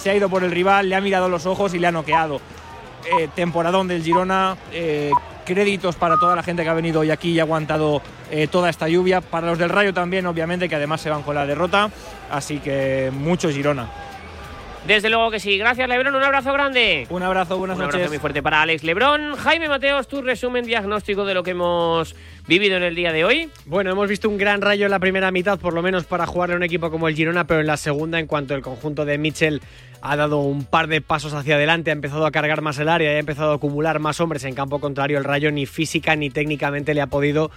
se ha ido por el rival, le ha mirado los ojos y le ha noqueado. Eh, temporadón del Girona, eh, créditos para toda la gente que ha venido hoy aquí y ha aguantado eh, toda esta lluvia. Para los del Rayo también, obviamente, que además se van con la derrota. Así que mucho Girona. Desde luego que sí. Gracias, Lebrón. Un abrazo grande. Un abrazo, buenas Un noches. abrazo muy fuerte para Alex Lebrón. Jaime Mateos, tu resumen diagnóstico de lo que hemos vivido en el día de hoy. Bueno, hemos visto un gran rayo en la primera mitad, por lo menos para jugarle a un equipo como el Girona, pero en la segunda, en cuanto el conjunto de Mitchell ha dado un par de pasos hacia adelante, ha empezado a cargar más el área y ha empezado a acumular más hombres en campo contrario, el rayo ni física ni técnicamente le ha podido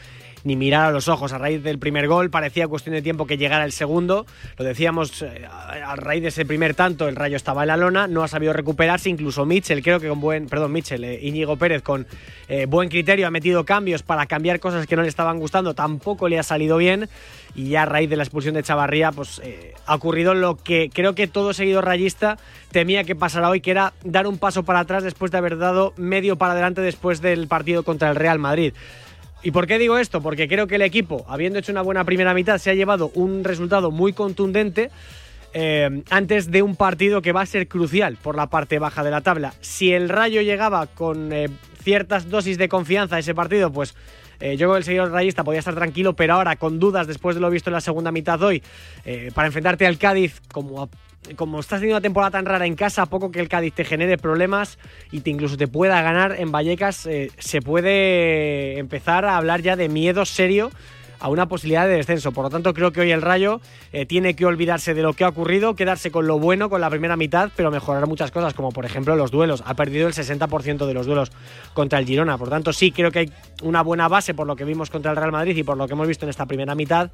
ni mirar a los ojos. A raíz del primer gol parecía cuestión de tiempo que llegara el segundo. Lo decíamos, eh, a raíz de ese primer tanto el Rayo estaba en la lona, no ha sabido recuperarse. Incluso Mitchell, creo que con buen, perdón, Mitchell, eh, Íñigo Pérez con eh, buen criterio ha metido cambios para cambiar cosas que no le estaban gustando. Tampoco le ha salido bien. Y ya a raíz de la expulsión de Chavarría, pues ha ocurrido lo que creo que todo seguidor rayista temía que pasara hoy, que era dar un paso para atrás después de haber dado medio para adelante después del partido contra el Real Madrid. ¿Y por qué digo esto? Porque creo que el equipo, habiendo hecho una buena primera mitad, se ha llevado un resultado muy contundente eh, antes de un partido que va a ser crucial por la parte baja de la tabla. Si el Rayo llegaba con eh, ciertas dosis de confianza a ese partido, pues eh, yo creo que el seguidor rayista podía estar tranquilo, pero ahora con dudas después de lo visto en la segunda mitad hoy, para enfrentarte al Cádiz como como estás teniendo una temporada tan rara en casa, a poco que el Cádiz te genere problemas y te incluso te pueda ganar en Vallecas, eh, se puede empezar a hablar ya de miedo serio a una posibilidad de descenso. Por lo tanto, creo que hoy el Rayo eh, tiene que olvidarse de lo que ha ocurrido, quedarse con lo bueno, con la primera mitad, pero mejorar muchas cosas, como por ejemplo los duelos. Ha perdido el 60% de los duelos contra el Girona. Por lo tanto, sí creo que hay una buena base por lo que vimos contra el Real Madrid y por lo que hemos visto en esta primera mitad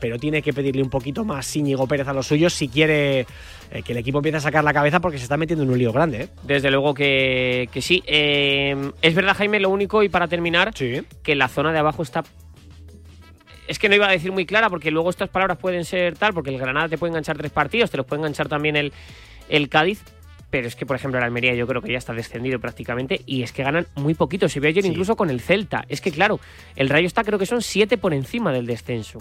pero tiene que pedirle un poquito más Íñigo Pérez a los suyos si quiere eh, que el equipo empiece a sacar la cabeza porque se está metiendo en un lío grande. ¿eh? Desde luego que, que sí. Eh, es verdad, Jaime, lo único, y para terminar, Sí. que la zona de abajo está. Es que no iba a decir muy clara, porque luego estas palabras pueden ser tal, porque el Granada te puede enganchar tres partidos, te los puede enganchar también el, el Cádiz. Pero es que, por ejemplo, el Almería yo creo que ya está descendido prácticamente y es que ganan muy poquito. Se ve ayer Sí. incluso con el Celta. Es que, claro, el Rayo está, creo que son siete por encima del descenso.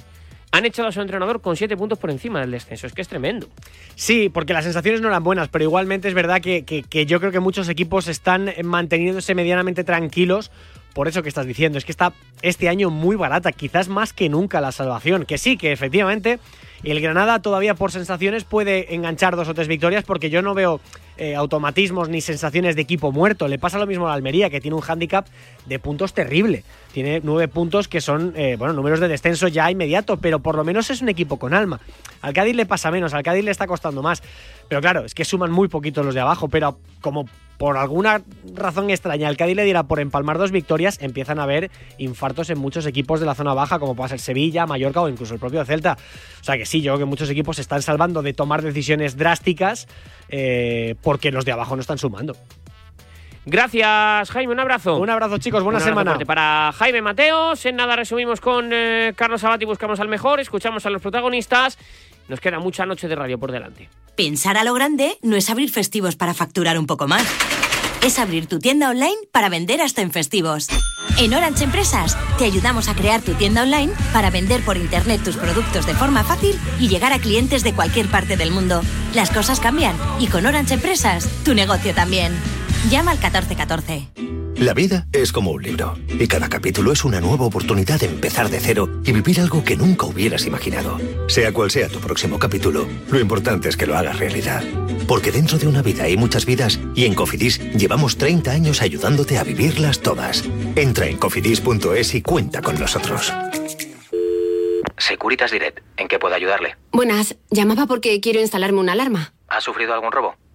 Han echado a su entrenador con siete puntos por encima del descenso. Es que es tremendo. Sí, porque las sensaciones no eran buenas, pero igualmente es verdad que, que- que yo creo que muchos equipos están manteniéndose medianamente tranquilos por eso que estás diciendo. Es que está este año muy barata, quizás más que nunca la salvación. Que sí, que efectivamente el Granada todavía por sensaciones puede enganchar dos o tres victorias porque yo no veo eh, automatismos ni sensaciones de equipo muerto. Le pasa lo mismo a la Almería, que tiene un hándicap de puntos terrible. Tiene nueve puntos que son, eh, bueno, números de descenso ya inmediato, pero por lo menos es un equipo con alma. Al Cádiz le pasa menos, al Cádiz le está costando más. Pero claro, es que suman muy poquitos los de abajo, pero como por alguna razón extraña al Cádiz le diera por empalmar dos victorias, empiezan a haber infartos en muchos equipos de la zona baja, como puede ser Sevilla, Mallorca o incluso el propio Celta. O sea que sí, yo creo que muchos equipos se están salvando de tomar decisiones drásticas eh, porque los de abajo no están sumando. Gracias, Jaime. Un abrazo. Un abrazo, chicos, buena semana. fuerte para Jaime Mateos. En nada resumimos con eh, Carlos Abati, buscamos al mejor, escuchamos a los protagonistas. Nos queda mucha noche de radio por delante. Pensar a lo grande no es abrir festivos para facturar un poco más. Es abrir tu tienda online para vender hasta en festivos. En Orange Empresas te ayudamos a crear tu tienda online para vender por internet tus productos de forma fácil y llegar a clientes de cualquier parte del mundo. Las cosas cambian y con Orange Empresas tu negocio también. Llama al 1414. La vida es como un libro y cada capítulo es una nueva oportunidad de empezar de cero y vivir algo que nunca hubieras imaginado. Sea cual sea tu próximo capítulo, lo importante es que lo hagas realidad. Porque dentro de una vida hay muchas vidas y en Cofidis llevamos 30 años ayudándote a vivirlas todas. Entra en cofidis.es y cuenta con nosotros. Securitas Direct, ¿en qué puedo ayudarle? Buenas, llamaba porque quiero instalarme una alarma. ¿Ha sufrido algún robo?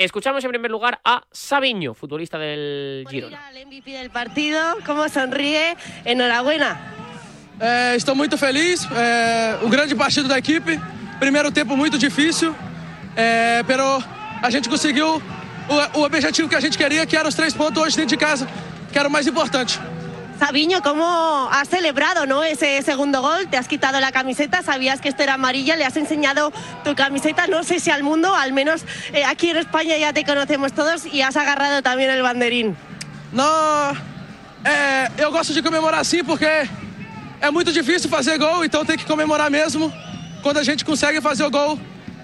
Escuchamos en primer lugar a Sabiño, futbolista del Girona. El MVP del partido, cómo sonríe, enhorabuena. É, estou muito feliz. É, um grande partido da equipe. Primeiro tempo muito difícil. É, pero a gente conseguiu o, o objetivo que a gente queria, que era os três pontos hoje dentro de casa. que era o mais importante. Sabiño, ¿cómo has celebrado ¿no? ese segundo gol? Te has quitado la camiseta, sabías que esto era amarilla, le has enseñado tu camiseta, no sé si al mundo, al menos eh, aquí en España ya te conocemos todos y has agarrado también el banderín. Não, é, eu gosto de comemorar assim porque é muito difícil fazer gol, então tem que comemorar mesmo. Quando a gente consegue fazer o gol,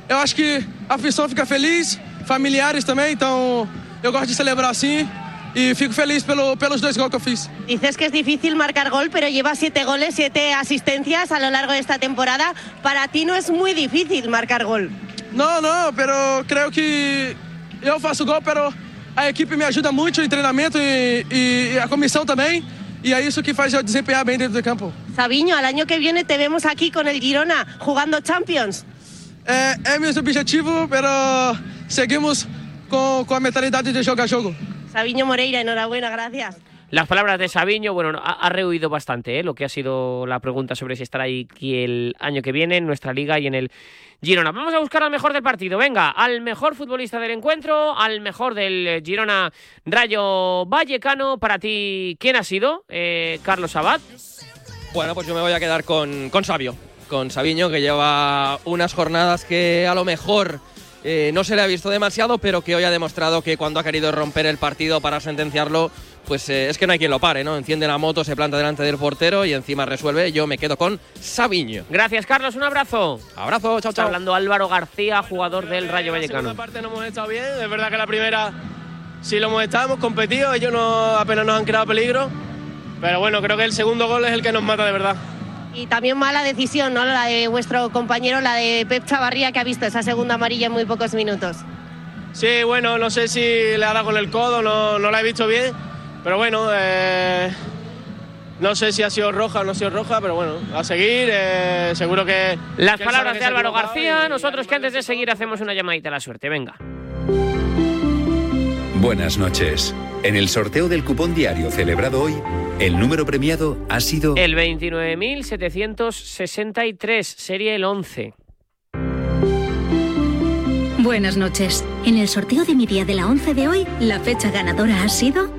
eu acho que a afição fica feliz, familiares também, então eu gosto de celebrar assim y fico feliz pelo, pelos dos goles que fiz. Dices que es difícil marcar gol, pero llevas siete goles, siete asistencias a lo largo de esta temporada. Para ti no es muy difícil marcar gol. Não, não, pero creo que eu faço gol, pero a equipe me ajuda muito em treinamento e, e a comissão também. E é isso que faz eu desempenhar bem dentro do campo. Sabiño, al año que viene te vemos aquí con el Girona jugando Champions. É, é meu objetivo, pero seguimos com, com a mentalidade de jogar jogo. Sabiño Moreira, enhorabuena, gracias. Las palabras de Sabiño, bueno, ha, ha rehuido bastante ¿eh? lo que ha sido la pregunta sobre si estará aquí el año que viene en nuestra liga y en el Girona. Vamos a buscar al mejor del partido. Venga, al mejor futbolista del encuentro, al mejor del Girona Rayo Vallecano. Para ti, ¿quién ha sido? Eh, Carlos Abad. Bueno, pues yo me voy a quedar con, con Sabio, con Sabiño, que lleva unas jornadas que a lo mejor eh, no se le ha visto demasiado, pero que hoy ha demostrado que cuando ha querido romper el partido para sentenciarlo, pues eh, es que no hay quien lo pare, ¿no? Enciende la moto, se planta delante del portero y encima resuelve. Yo me quedo con Sabiño. Gracias, Carlos. Un abrazo. Abrazo, chao, Está chao. hablando Álvaro García, jugador del Rayo La Vallecano. segunda parte no hemos estado bien, es verdad que la primera sí lo hemos estado, hemos competido, ellos no, apenas nos han creado peligro, pero bueno, creo que el segundo gol es el que nos mata de verdad. Y también mala decisión, ¿no? La de vuestro compañero, la de Pep Chavarría, que ha visto esa segunda amarilla en muy pocos minutos. Sí, bueno, no sé si le ha dado con el codo, no, no la he visto bien, pero bueno, eh, no sé si ha sido roja o no ha sido roja, pero bueno, a seguir, eh, seguro que... Las que palabras de Álvaro García. y- Nosotros que antes de seguir hacemos una llamadita a la suerte. Venga. Buenas noches. En el sorteo del cupón diario celebrado hoy, el número premiado ha sido El 29.763, serie el 11. Buenas noches. En el sorteo de mi día de la 11 de hoy, la fecha ganadora ha sido...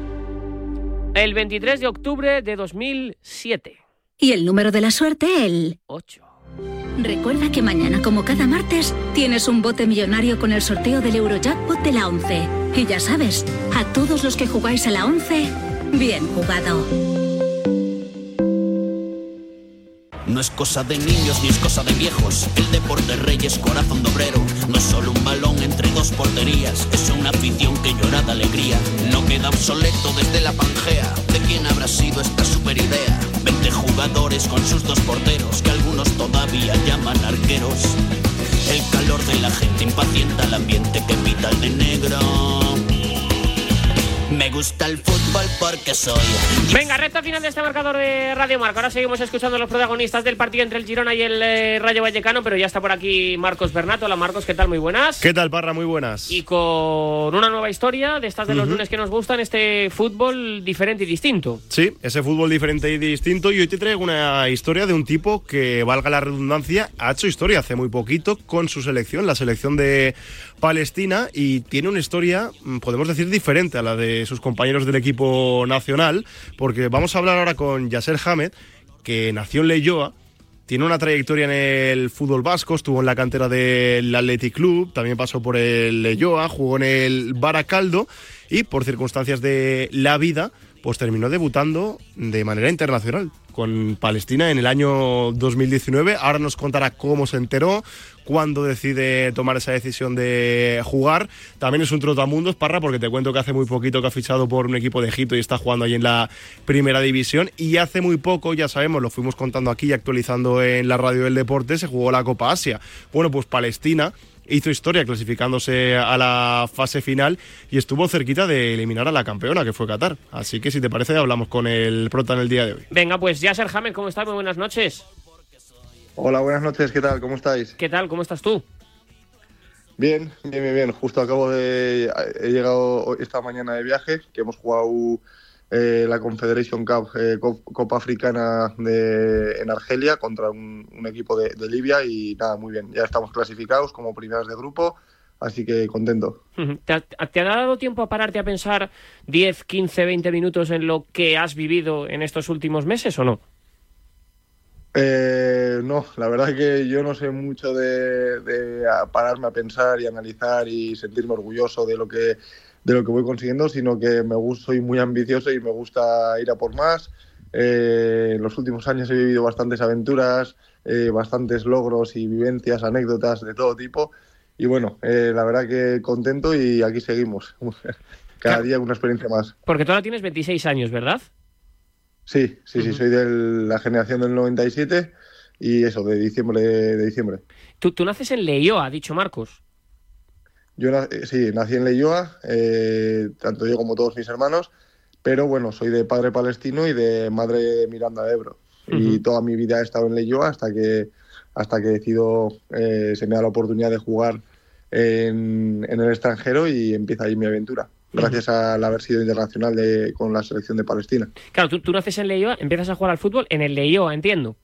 El 23 de octubre de 2007. Y el número de la suerte, el... 8. Recuerda que mañana, como cada martes, tienes un bote millonario con el sorteo del Eurojackpot de la 11. Y ya sabes, a todos los que jugáis a la 11, bien jugado. No es cosa de niños ni es cosa de viejos. El deporte rey es corazón de obrero. No es solo un balón entre dos porterías. Es una afición que llora de alegría. No queda obsoleto desde la Pangea. ¿De quién habrá sido esta super idea? 20 jugadores con sus dos porteros que algunos todavía llaman arqueros. El calor de la gente impacienta el ambiente que pita el de negro. Me gusta el fútbol porque soy Venga, recta final de este marcador de Radio Marca. Ahora seguimos escuchando a los protagonistas del partido entre el Girona y el eh, Rayo Vallecano, pero ya está por aquí Marcos Bernato. Hola Marcos, ¿qué tal? Muy buenas. ¿Qué tal, Parra? Muy buenas. Y con una nueva historia de estas de los lunes que nos gustan, este fútbol diferente y distinto. Sí, ese fútbol diferente y distinto. Y hoy te traigo una historia de un tipo que, valga la redundancia, ha hecho historia hace muy poquito con su selección, la selección de Palestina, y tiene una historia, mm, podemos decir, diferente a la de sus compañeros del equipo nacional, porque vamos a hablar ahora con Yasser Hamed, que nació en Leyoa, tiene una trayectoria en el fútbol vasco, estuvo en la cantera del Athletic Club, también pasó por el Leyoa, jugó en el Baracaldo y por circunstancias de la vida, pues terminó debutando de manera internacional con Palestina en el año 2019. Ahora nos contará cómo se enteró, cuándo decide tomar esa decisión de jugar. También es un trotamundos, Parra, porque te cuento que hace muy poquito que ha fichado por un equipo de Egipto y está jugando ahí en la primera división. Y hace muy poco, ya sabemos, lo fuimos contando aquí y actualizando en la radio del deporte, se jugó la Copa Asia. Bueno, pues Palestina hizo historia clasificándose a la fase final y estuvo cerquita de eliminar a la campeona, que fue Qatar. Así que si te parece, hablamos con el prota en el día de hoy. Venga, pues Yasser Hamed, ¿cómo estás? Muy buenas noches. Hola, buenas noches, ¿qué tal? ¿Cómo estáis? ¿Qué tal? ¿Cómo estás tú? Bien, bien, bien, bien. Justo acabo de. He llegado esta mañana de viaje, que hemos jugado eh, la Confederation Cup, eh, Cop- Copa Africana de, en Argelia contra un, un equipo de, de Libia y nada, muy bien. Ya estamos clasificados como primeras de grupo, así que contento. ¿Te ha, ¿Te ha, dado tiempo a pararte a pensar 10, 15, 20 minutos en lo que has vivido en estos últimos meses o no? Eh, no, la verdad que yo no sé mucho de, de, pararme a pensar y analizar y sentirme orgulloso de lo que de lo que voy consiguiendo, sino que me gusto, soy muy ambicioso y me gusta ir a por más. Eh, en los últimos años he vivido bastantes aventuras, eh, bastantes logros y vivencias, anécdotas de todo tipo. Y bueno, eh, la verdad que contento y aquí seguimos. Cada día una experiencia más. Porque tú ahora tienes 26 años, ¿verdad? Sí, sí, sí, soy de la generación del 97 y eso, de diciembre. De diciembre. ¿Tú, tú naces en Leioa, ha dicho Marcos. Yo sí, nací en Leioa, eh, tanto yo como todos mis hermanos, pero bueno, soy de padre palestino y de madre de Miranda de Ebro. Uh -huh. Y toda mi vida he estado en Leioa hasta que, hasta que decido, eh, se me da la oportunidad de jugar en, en, el extranjero y empieza ahí mi aventura. Gracias al haber sido internacional de, con la selección de Palestina. Claro, tú, tú naces en Leioa, empiezas a jugar al fútbol en el Leioa, entiendo.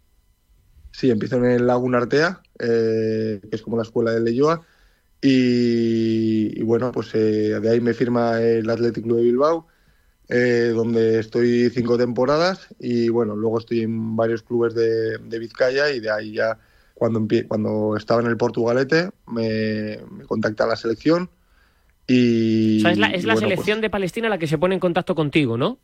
Sí, empiezo en el Laguna Artea, eh, que es como la escuela de Leioa, y, y, bueno, pues eh, de ahí me firma el Athletic Club de Bilbao, eh, donde estoy cinco temporadas y bueno, luego estoy en varios clubes de, de Vizcaya y de ahí ya cuando, cuando estaba en el Portugalete me, me contacta la selección y... O sea, es la, es la bueno, selección pues, de Palestina la que se pone en contacto contigo, ¿no?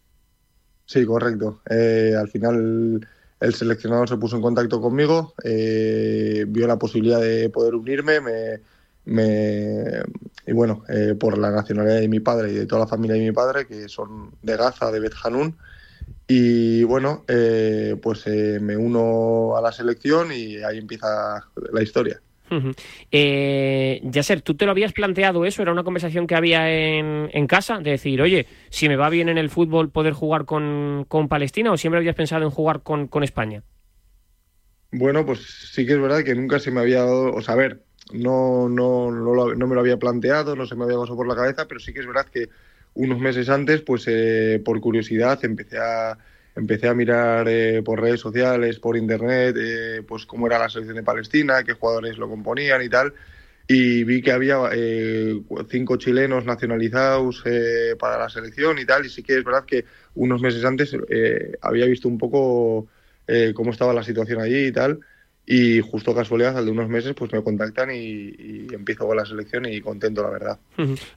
Sí, correcto. Eh, al final el seleccionador se puso en contacto conmigo, eh, vio la posibilidad de poder unirme, me, me, y bueno, eh, por la nacionalidad de mi padre y de toda la familia de mi padre, que son de Gaza, de Bet Hanun, y bueno, eh, pues eh, me uno a la selección y ahí empieza la historia. Uh -huh. eh, Yasser, ¿tú te lo habías planteado eso? ¿Era una conversación que había en, en, casa? De decir, oye, si me va bien en el fútbol, poder jugar con, con Palestina o siempre habías pensado en jugar con, con, España? Bueno, pues sí que es verdad que nunca se me había dado, o sea, a ver, no, no, no, no me lo había planteado, no se me había pasado por la cabeza, pero sí que es verdad que unos meses antes, pues eh, por curiosidad, empecé a, empecé a mirar eh, por redes sociales, por internet, eh, pues cómo era la selección de Palestina, qué jugadores lo componían y tal. Y vi que había eh, cinco chilenos nacionalizados eh, para la selección y tal. Y sí que es verdad que unos meses antes eh, había visto un poco cómo estaba la situación allí y tal. Y justo casualidad, al de unos meses, pues me contactan y, y, empiezo con la selección y contento, la verdad.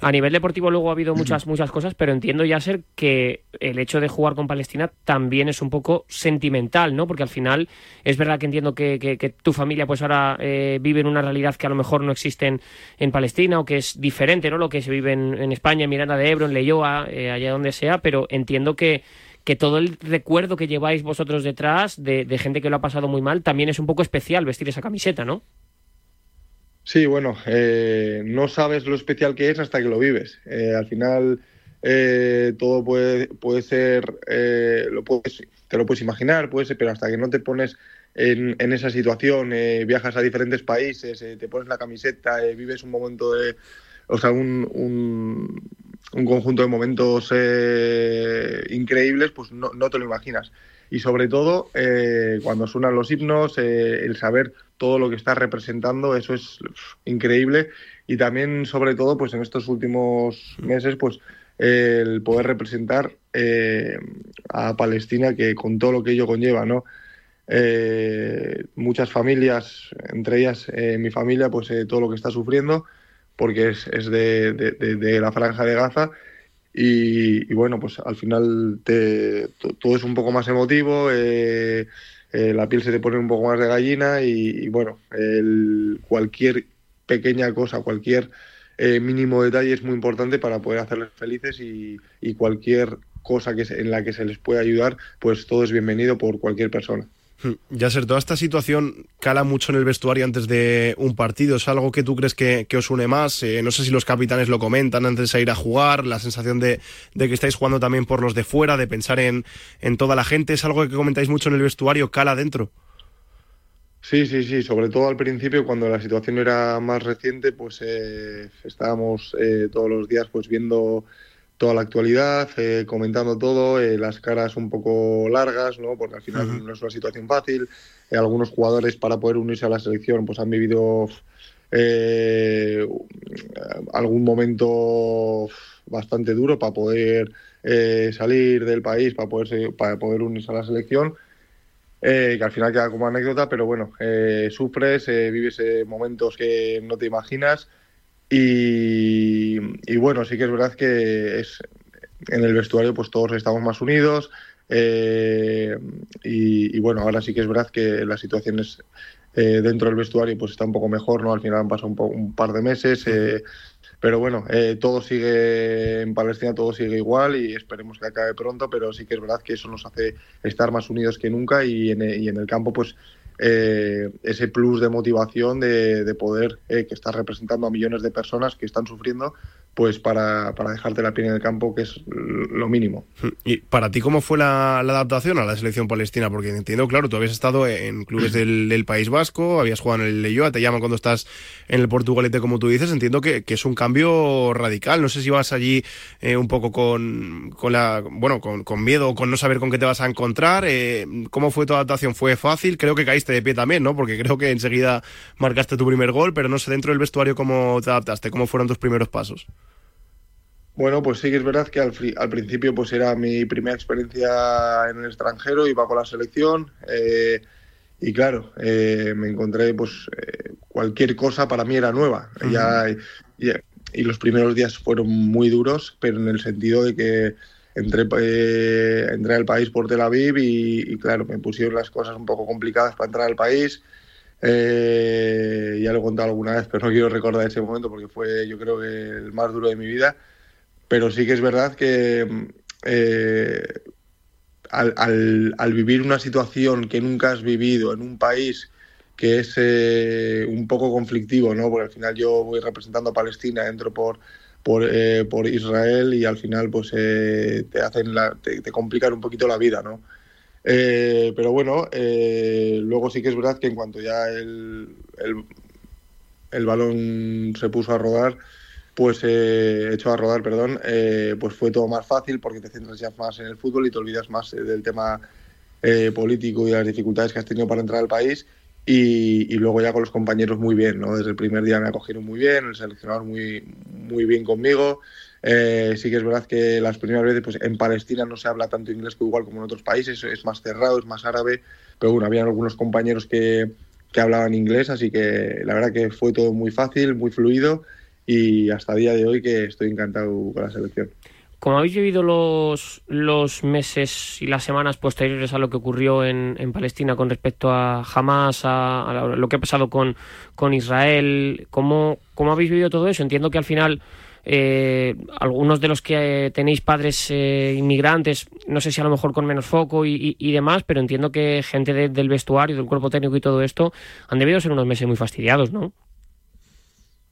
A nivel deportivo luego ha habido muchas, muchas cosas, pero entiendo, ya ser que el hecho de jugar con Palestina también es un poco sentimental, ¿no? Porque al final es verdad que entiendo que, que, que tu familia pues ahora eh, vive en una realidad que a lo mejor no existe en, en, Palestina o que es diferente, ¿no? Lo que se vive en, en España, en Miranda de Ebro, en Leyoa, eh, allá donde sea, pero entiendo que que todo el recuerdo que lleváis vosotros detrás de, gente que lo ha pasado muy mal también es un poco especial vestir esa camiseta, ¿no? Sí, bueno, eh, no sabes lo especial que es hasta que lo vives. Eh, al final eh, todo puede, puede ser, eh, lo puedes, te lo puedes imaginar, puede ser, pero hasta que no te pones en, en esa situación, eh, viajas a diferentes países, te pones la camiseta, vives un momento de, o sea, un, un conjunto de momentos eh, increíbles, pues no, no, te lo imaginas. Y sobre todo, eh, cuando suenan los himnos, eh, el saber todo lo que está representando, eso es increíble. Y también, sobre todo, pues en estos últimos meses, pues el poder representar eh, a Palestina, que con todo lo que ello conlleva, ¿no? Eh, muchas familias, entre ellas mi familia, pues todo lo que está sufriendo porque es, es de, de, la franja de Gaza. Y, bueno, pues al final te, todo es un poco más emotivo, eh, eh, la piel se te pone un poco más de gallina y, bueno, el, cualquier pequeña cosa, cualquier eh, mínimo detalle es muy importante para poder hacerles felices y, y cualquier cosa que se, en la que se les pueda ayudar, pues todo es bienvenido por cualquier persona. Ya ser, toda esta situación cala mucho en el vestuario antes de un partido. ¿Es algo que tú crees que, que os une más? Eh, no sé si los capitanes lo comentan antes de ir a jugar, la sensación de, de, que estáis jugando también por los de fuera, de pensar en, en, toda la gente. ¿Es algo que comentáis mucho en el vestuario? ¿Cala dentro? Sí, sí, sí. Sobre todo al principio, cuando la situación era más reciente, pues eh, estábamos eh, todos los días pues viendo toda la actualidad, eh, comentando todo, eh, las caras un poco largas, ¿no? porque al final uh -huh. no es una situación fácil. Eh, algunos jugadores para poder unirse a la selección pues han vivido eh, algún momento bastante duro para poder salir del país, para poder, para poder unirse a la selección. eh, que al final queda como anécdota, pero bueno, sufres, vives momentos que no te imaginas y, bueno, sí que es verdad que es en el vestuario pues todos estamos más unidos eh, y, bueno, ahora sí que es verdad que la situación es eh, dentro del vestuario pues está un poco mejor, ¿no? Al final han pasado un, un par de meses, eh, pero bueno, eh, todo sigue en Palestina, todo sigue igual y esperemos que acabe pronto, pero sí que es verdad que eso nos hace estar más unidos que nunca y en, y en el campo pues eh, ese plus de motivación de, de poder eh, que estás representando a millones de personas que están sufriendo pues para, para dejarte la piel en el campo que es lo mínimo. ¿Y para ti cómo fue la, la adaptación a la selección palestina? Porque entiendo, claro, tú habías estado en clubes del, del País Vasco, habías jugado en el Leyoa, te llaman cuando estás en el Portugalete, como tú dices. Entiendo que, que es un cambio radical. No sé si vas allí eh, un poco con, con la, bueno, con, con miedo o con no saber con qué te vas a encontrar. Eh, ¿Cómo fue tu adaptación? ¿Fue fácil? Creo que caíste de pie también, ¿no? Porque creo que enseguida marcaste tu primer gol, pero no sé dentro del vestuario cómo te adaptaste, cómo fueron tus primeros pasos. Bueno, pues sí que es verdad que al, al principio pues era mi primera experiencia en el extranjero, iba con la selección eh, y claro, eh, me encontré pues eh, cualquier cosa para mí era nueva. Ya, y, y los primeros días fueron muy duros, pero en el sentido de que entré, eh, entré al país por Tel Aviv y, y, claro, me pusieron las cosas un poco complicadas para entrar al país. Eh, ya lo he contado alguna vez, pero no quiero recordar ese momento porque fue yo creo que el más duro de mi vida pero sí que es verdad que eh, al, vivir una situación que nunca has vivido en un país que es eh, un poco conflictivo, ¿no? Porque al final yo voy representando a Palestina, entro por por, eh, Israel y al final pues eh, te hacen te, te complican un poquito la vida, ¿no? Pero bueno, luego sí que es verdad que en cuanto ya el, el balón se puso a rodar, pues eh, echó a rodar, perdón, eh, pues fue todo más fácil porque te centras ya más en el fútbol y te olvidas más eh, del tema eh, político y las dificultades que has tenido para entrar al país. Y, y luego ya con los compañeros muy bien, ¿no? Desde el primer día me acogieron muy bien, el seleccionador muy, muy bien conmigo. Eh, sí que es verdad que las primeras veces pues, en Palestina no se habla tanto inglés que igual como en otros países, es más cerrado, es más árabe, pero bueno, habían algunos compañeros que, que hablaban inglés, así que la verdad que fue todo muy fácil, muy fluido y hasta día de hoy que estoy encantado con la selección. Como habéis vivido los, los meses y las semanas posteriores a lo que ocurrió en, en Palestina con respecto a Hamas, a, a lo que ha pasado con, con Israel, ¿cómo, ¿cómo habéis vivido todo eso? Entiendo que al final eh, algunos de los que eh, tenéis padres eh, inmigrantes, no sé si a lo mejor con menos foco y, demás, pero entiendo que gente de- del vestuario, del cuerpo técnico y todo esto han debido ser unos meses muy fastidiados, ¿no?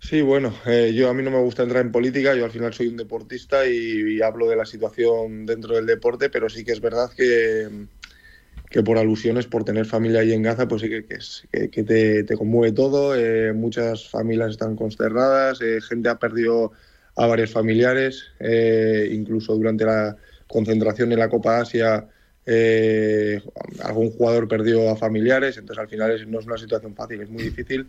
Sí, bueno, eh, yo a mí no me gusta entrar en política, yo al final soy un deportista y, hablo de la situación dentro del deporte, pero sí que es verdad que, que por alusiones, por tener familia ahí en Gaza, pues sí que, que, que- te conmueve todo, eh, muchas familias están consternadas, eh, gente ha perdido a varios familiares, eh, incluso durante la concentración en la Copa Asia eh, algún jugador perdió a familiares, entonces al final es- no es una situación fácil, es muy difícil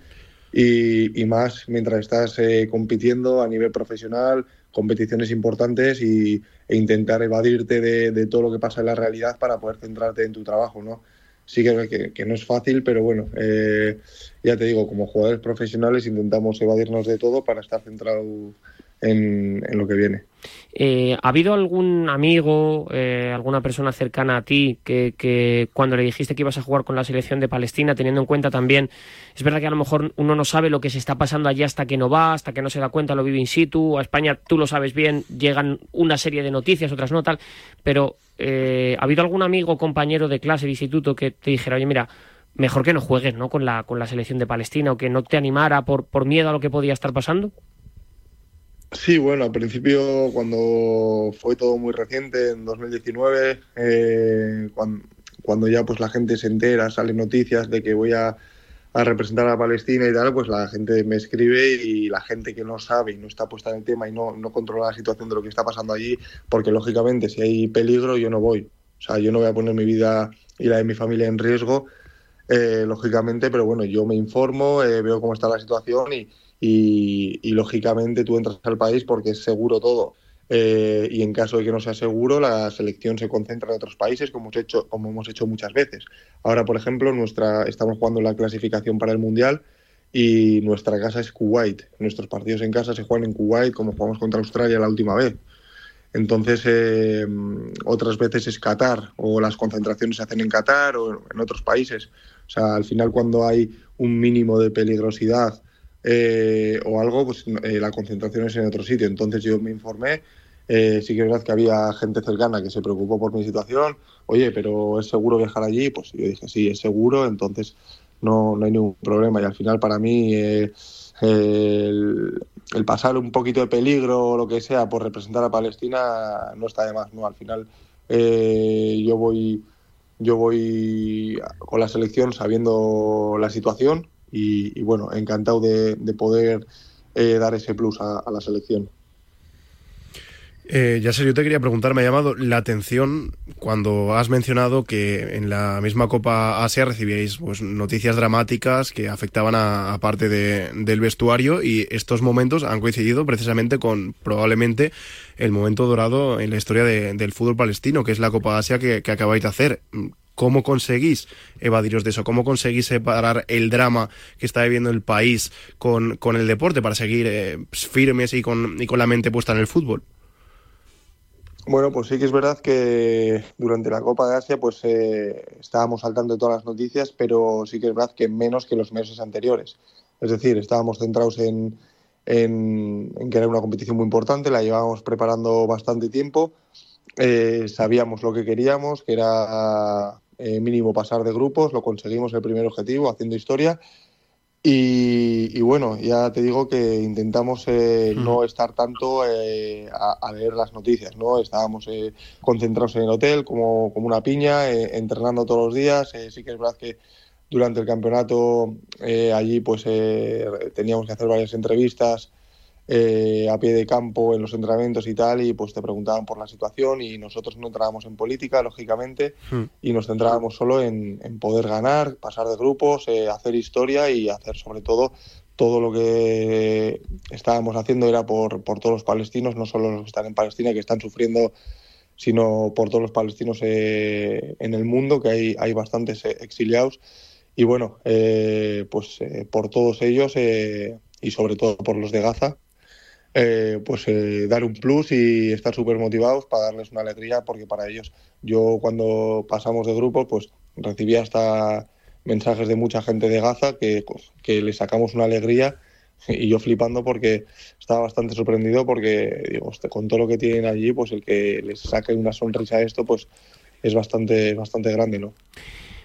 y, y más mientras estás eh, compitiendo a nivel profesional, competiciones importantes y, e intentar evadirte de, de todo lo que pasa en la realidad para poder centrarte en tu trabajo, ¿no? Sí que, que, no es fácil, pero bueno, eh, ya te digo, como jugadores profesionales intentamos evadirnos de todo para estar centrado en, lo que viene. Eh, ¿Ha habido algún amigo, eh, alguna persona cercana a ti que, que cuando le dijiste que ibas a jugar con la selección de Palestina, teniendo en cuenta también, es verdad que a lo mejor uno no sabe lo que se está pasando allí hasta que no va, hasta que no se da cuenta, lo vive in situ, a España tú lo sabes bien, llegan una serie de noticias, otras no tal, pero eh, ¿ha habido algún amigo, compañero de clase, de instituto que te dijera, oye, mira, mejor que no juegues ¿no? Con, la, con la selección de Palestina o que no te animara por, por miedo a lo que podía estar pasando? Sí, bueno, al principio cuando fue todo muy reciente, en 2019, eh, cuan- cuando, ya pues la gente se entera, salen noticias de que voy a, a representar a Palestina y tal, pues la gente me escribe y la gente que no sabe y no está puesta en el tema y no, no controla la situación de lo que está pasando allí, porque lógicamente si hay peligro yo no voy. O sea, yo no voy a poner mi vida y la de mi familia en riesgo eh, lógicamente, pero bueno, yo me informo, eh, veo cómo está la situación y, y, lógicamente tú entras al país porque es seguro todo. Eh, y en caso de que no sea seguro, la selección se concentra en otros países, como hemos hecho, como hemos hecho muchas veces. Ahora, por ejemplo, nuestra, estamos jugando la clasificación para el Mundial y nuestra casa es Kuwait. Nuestros partidos en casa se juegan en Kuwait, como jugamos contra Australia la última vez. Entonces, eh, otras veces es Qatar, o las concentraciones se hacen en Qatar o en otros países. O sea, al final, cuando hay un mínimo de peligrosidad eh, o algo, pues eh, la concentración es en otro sitio. Entonces, yo me informé. Eh, sí que es verdad que había gente cercana que se preocupó por mi situación. Oye, pero ¿es seguro viajar allí? Pues yo dije, sí, es seguro. Entonces, no, no hay ningún problema. Y al final, para mí. Eh, el, el, pasar un poquito de peligro o lo que sea por representar a Palestina no está de más, ¿no? Al final eh, yo voy yo voy con la selección sabiendo la situación y, bueno, encantado de, de poder eh, dar ese plus a, la selección. Eh, ya sé, yo te quería preguntar, me ha llamado la atención cuando has mencionado que en la misma Copa Asia recibíais pues, noticias dramáticas que afectaban a, parte de, del vestuario y estos momentos han coincidido precisamente con probablemente el momento dorado en la historia de, del fútbol palestino, que es la Copa Asia que acabáis de hacer. ¿Cómo conseguís evadiros de eso? ¿Cómo conseguís separar el drama que está viviendo el país con, con el deporte para seguir eh, firmes y con, y con la mente puesta en el fútbol? Bueno, pues sí que es verdad que durante la Copa de Asia pues eh, estábamos saltando de todas las noticias, pero sí que es verdad que menos que los meses anteriores. Es decir, estábamos centrados en, en, en que era una competición muy importante, la llevábamos preparando bastante tiempo, eh, sabíamos lo que queríamos, que era eh, mínimo pasar de grupos, lo conseguimos el primer objetivo, haciendo historia. Y, y, bueno, ya te digo que intentamos eh, mm. no estar tanto eh, a, a, leer las noticias, ¿no? Estábamos eh, concentrados en el hotel como, como una piña, eh, entrenando todos los días. Sí que es verdad que durante el campeonato allí pues teníamos que hacer varias entrevistas eh, a pie de campo en los entrenamientos y tal, y pues te preguntaban por la situación y nosotros no entrábamos en política, lógicamente, mm. y nos centrábamos solo en, en, poder ganar, pasar de grupos, eh, hacer historia y hacer sobre todo todo lo que estábamos haciendo era por, por todos los palestinos, no solo los que están en Palestina, que están sufriendo sino por todos los palestinos eh, en el mundo, que hay, hay bastantes eh, exiliados. Y bueno, eh, pues por todos ellos y sobre todo por los de Gaza, eh, pues eh, dar un plus y estar súper motivados para darles una alegría, porque para ellos, yo cuando pasamos de grupo, pues recibí hasta mensajes de mucha gente de Gaza que, que les sacamos una alegría y yo flipando porque estaba bastante sorprendido porque digo, con todo lo que tienen allí, pues el que les saque una sonrisa a esto, pues es bastante, bastante grande, ¿no?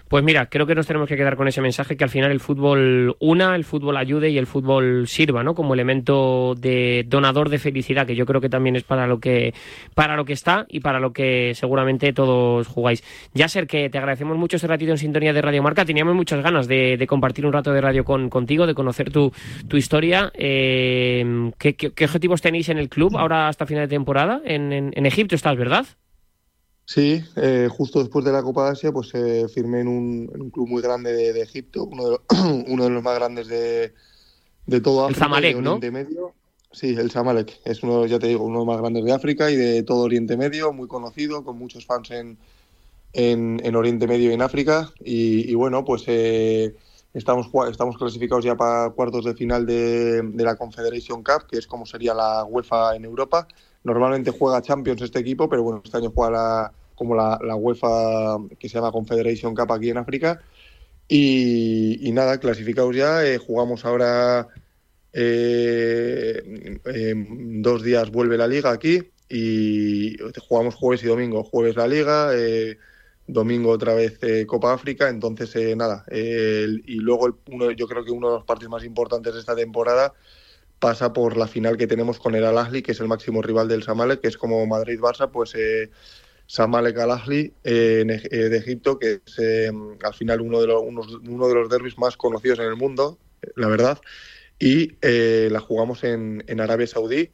Pues mira, creo que nos tenemos que quedar con ese mensaje que al final el fútbol una, el fútbol ayude y el fútbol sirva, ¿no? Como elemento de donador de felicidad, que yo creo que también es para lo que para lo que está y para lo que seguramente todos jugáis. Ya ser que te agradecemos mucho este ratito en sintonía de Radio Marca. Teníamos muchas ganas de, de compartir un rato de radio con, contigo, de conocer tu, tu historia. Eh, ¿qué, qué, objetivos tenéis en el club ahora hasta final de temporada? En, en, en Egipto estás, ¿verdad? Sí, eh, justo después de la Copa de Asia, pues eh, firmé en un, en un, club muy grande de, de Egipto, uno de, los, uno de, los más grandes de, de todo África. El Zamalek, ¿no? Medio. Sí, el Zamalek. Es uno, ya te digo, uno de los más grandes de África y de todo Oriente Medio, muy conocido, con muchos fans en, en, en Oriente Medio y en África. Y, y bueno, pues eh, estamos, estamos clasificados ya para cuartos de final de, de la Confederation Cup, que es como sería la UEFA en Europa. Normalmente juega Champions este equipo, pero bueno, este año juega la, como la, la, UEFA que se llama Confederation Cup aquí en África. Y, nada, clasificados ya. Eh, jugamos ahora eh, dos días vuelve la liga aquí y jugamos jueves y domingo. Jueves la liga, eh, domingo otra vez eh, Copa África. Entonces, nada. y luego uno, yo creo que uno de los partidos más importantes de esta temporada pasa por la final que tenemos con el Al Ahly, que es el máximo rival del Samalek, que es como Madrid-Barça, pues eh, Samalek Al Ahly eh, eh, de Egipto, que es eh, al final uno de, los, unos, uno de los derbis más conocidos en el mundo, la verdad, y la jugamos en, en Arabia Saudí.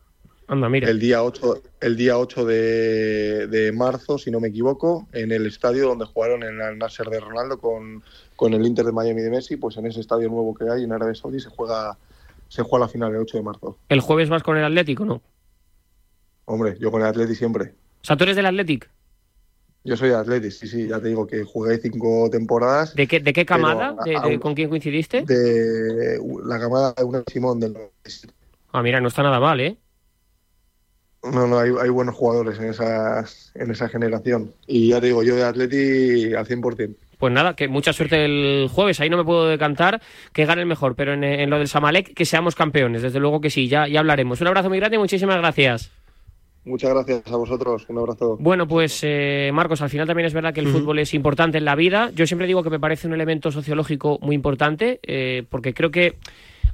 Anda, mira. el día 8, el día 8 de, de marzo, si no me equivoco, en el estadio donde jugaron el Nasser de Ronaldo con, con el Inter de Miami de Messi, pues en ese estadio nuevo que hay en Arabia Saudí se juega, se juega la final el 8 de marzo. El jueves vas con el Atlético, ¿no? Hombre, yo con el Atleti siempre. O sea, tú eres del Atlético. Yo soy de Atleti, sí, sí, ya te digo que jugué cinco temporadas. ¿De qué, de qué camada? Pero ¿De, de- aún- con quién coincidiste? De la camada de una Simón del Ah, mira, no está nada mal, ¿eh? No, no, hay, hay buenos jugadores en esa, en esa generación. Y ya te digo, yo de Atleti al 100%. Pues nada, que mucha suerte el jueves. Ahí no me puedo decantar que gane el mejor, pero en, en lo del Samalek que seamos campeones. Desde luego que sí, ya, ya hablaremos. Un abrazo muy grande y muchísimas gracias. Muchas gracias a vosotros, un abrazo. Bueno, pues eh, Marcos, al final también es verdad que el fútbol es importante en la vida. Yo siempre digo que me parece un elemento sociológico muy importante, eh, porque creo que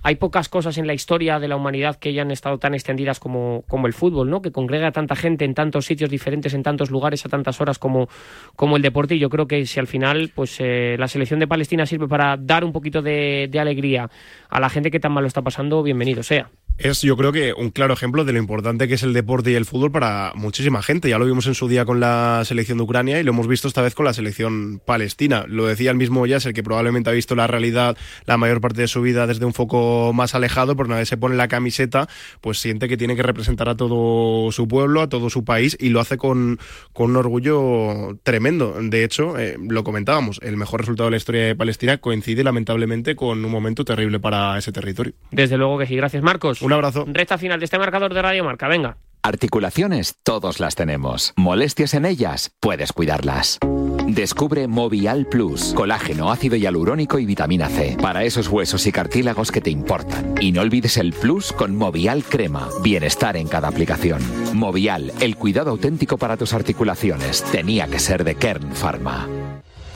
hay pocas cosas en la historia de la humanidad que hayan estado tan extendidas como, como el fútbol, ¿no? Que congrega a tanta gente en tantos sitios diferentes, en tantos lugares, a tantas horas como, como el deporte. Y yo creo que si al final, pues eh, la selección de Palestina sirve para dar un poquito de, de alegría a la gente que tan mal lo está pasando, bienvenido sea. Es, yo creo que un claro ejemplo de lo importante que es el deporte y el fútbol para muchísima gente. Ya lo vimos en su día con la selección de Ucrania y lo hemos visto esta vez con la selección palestina. Lo decía el mismo Yasser, que probablemente ha visto la realidad la mayor parte de su vida desde un foco más alejado, pero una vez se pone la camiseta, pues siente que tiene que representar a todo su pueblo, a todo su país y lo hace con, con un orgullo tremendo. De hecho, eh, lo comentábamos, el mejor resultado de la historia de Palestina coincide lamentablemente con un momento terrible para ese territorio. Desde luego que sí. Gracias, Marcos. Un abrazo. Recta final de este marcador de Radio Marca. Venga. Articulaciones todos las tenemos. Molestias en ellas, puedes cuidarlas. Descubre Movial Plus, colágeno, ácido hialurónico y vitamina C, para esos huesos y cartílagos que te importan. Y no olvides el Plus con Movial Crema, bienestar en cada aplicación. Movial, el cuidado auténtico para tus articulaciones, tenía que ser de Kern Pharma.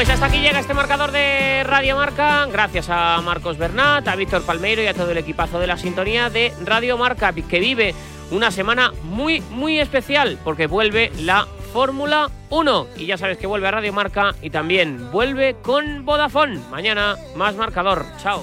Pues hasta aquí llega este marcador de Radio Marca. Gracias a Marcos Bernat, a Víctor Palmeiro y a todo el equipazo de la sintonía de Radio Marca, que vive una semana muy, muy especial porque vuelve la Fórmula 1. Y ya sabes que vuelve a Radio Marca y también vuelve con Vodafone. Mañana más marcador. Chao.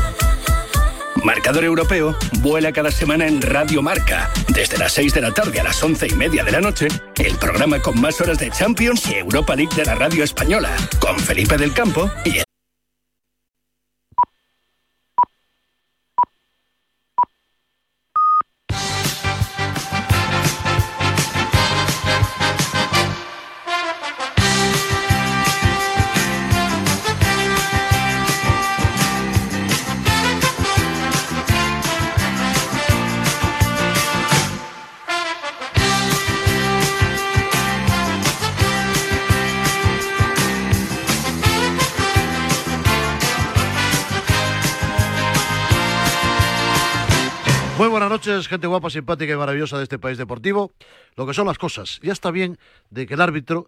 Marcador Europeo vuela cada semana en Radio Marca. Desde las 6 de la tarde a las 11 y media de la noche, el programa con más horas de Champions y Europa League de la radio española, con Felipe del Campo y noches, gente guapa, simpática y maravillosa de este país deportivo. Lo que son las cosas. Ya está bien de que el árbitro,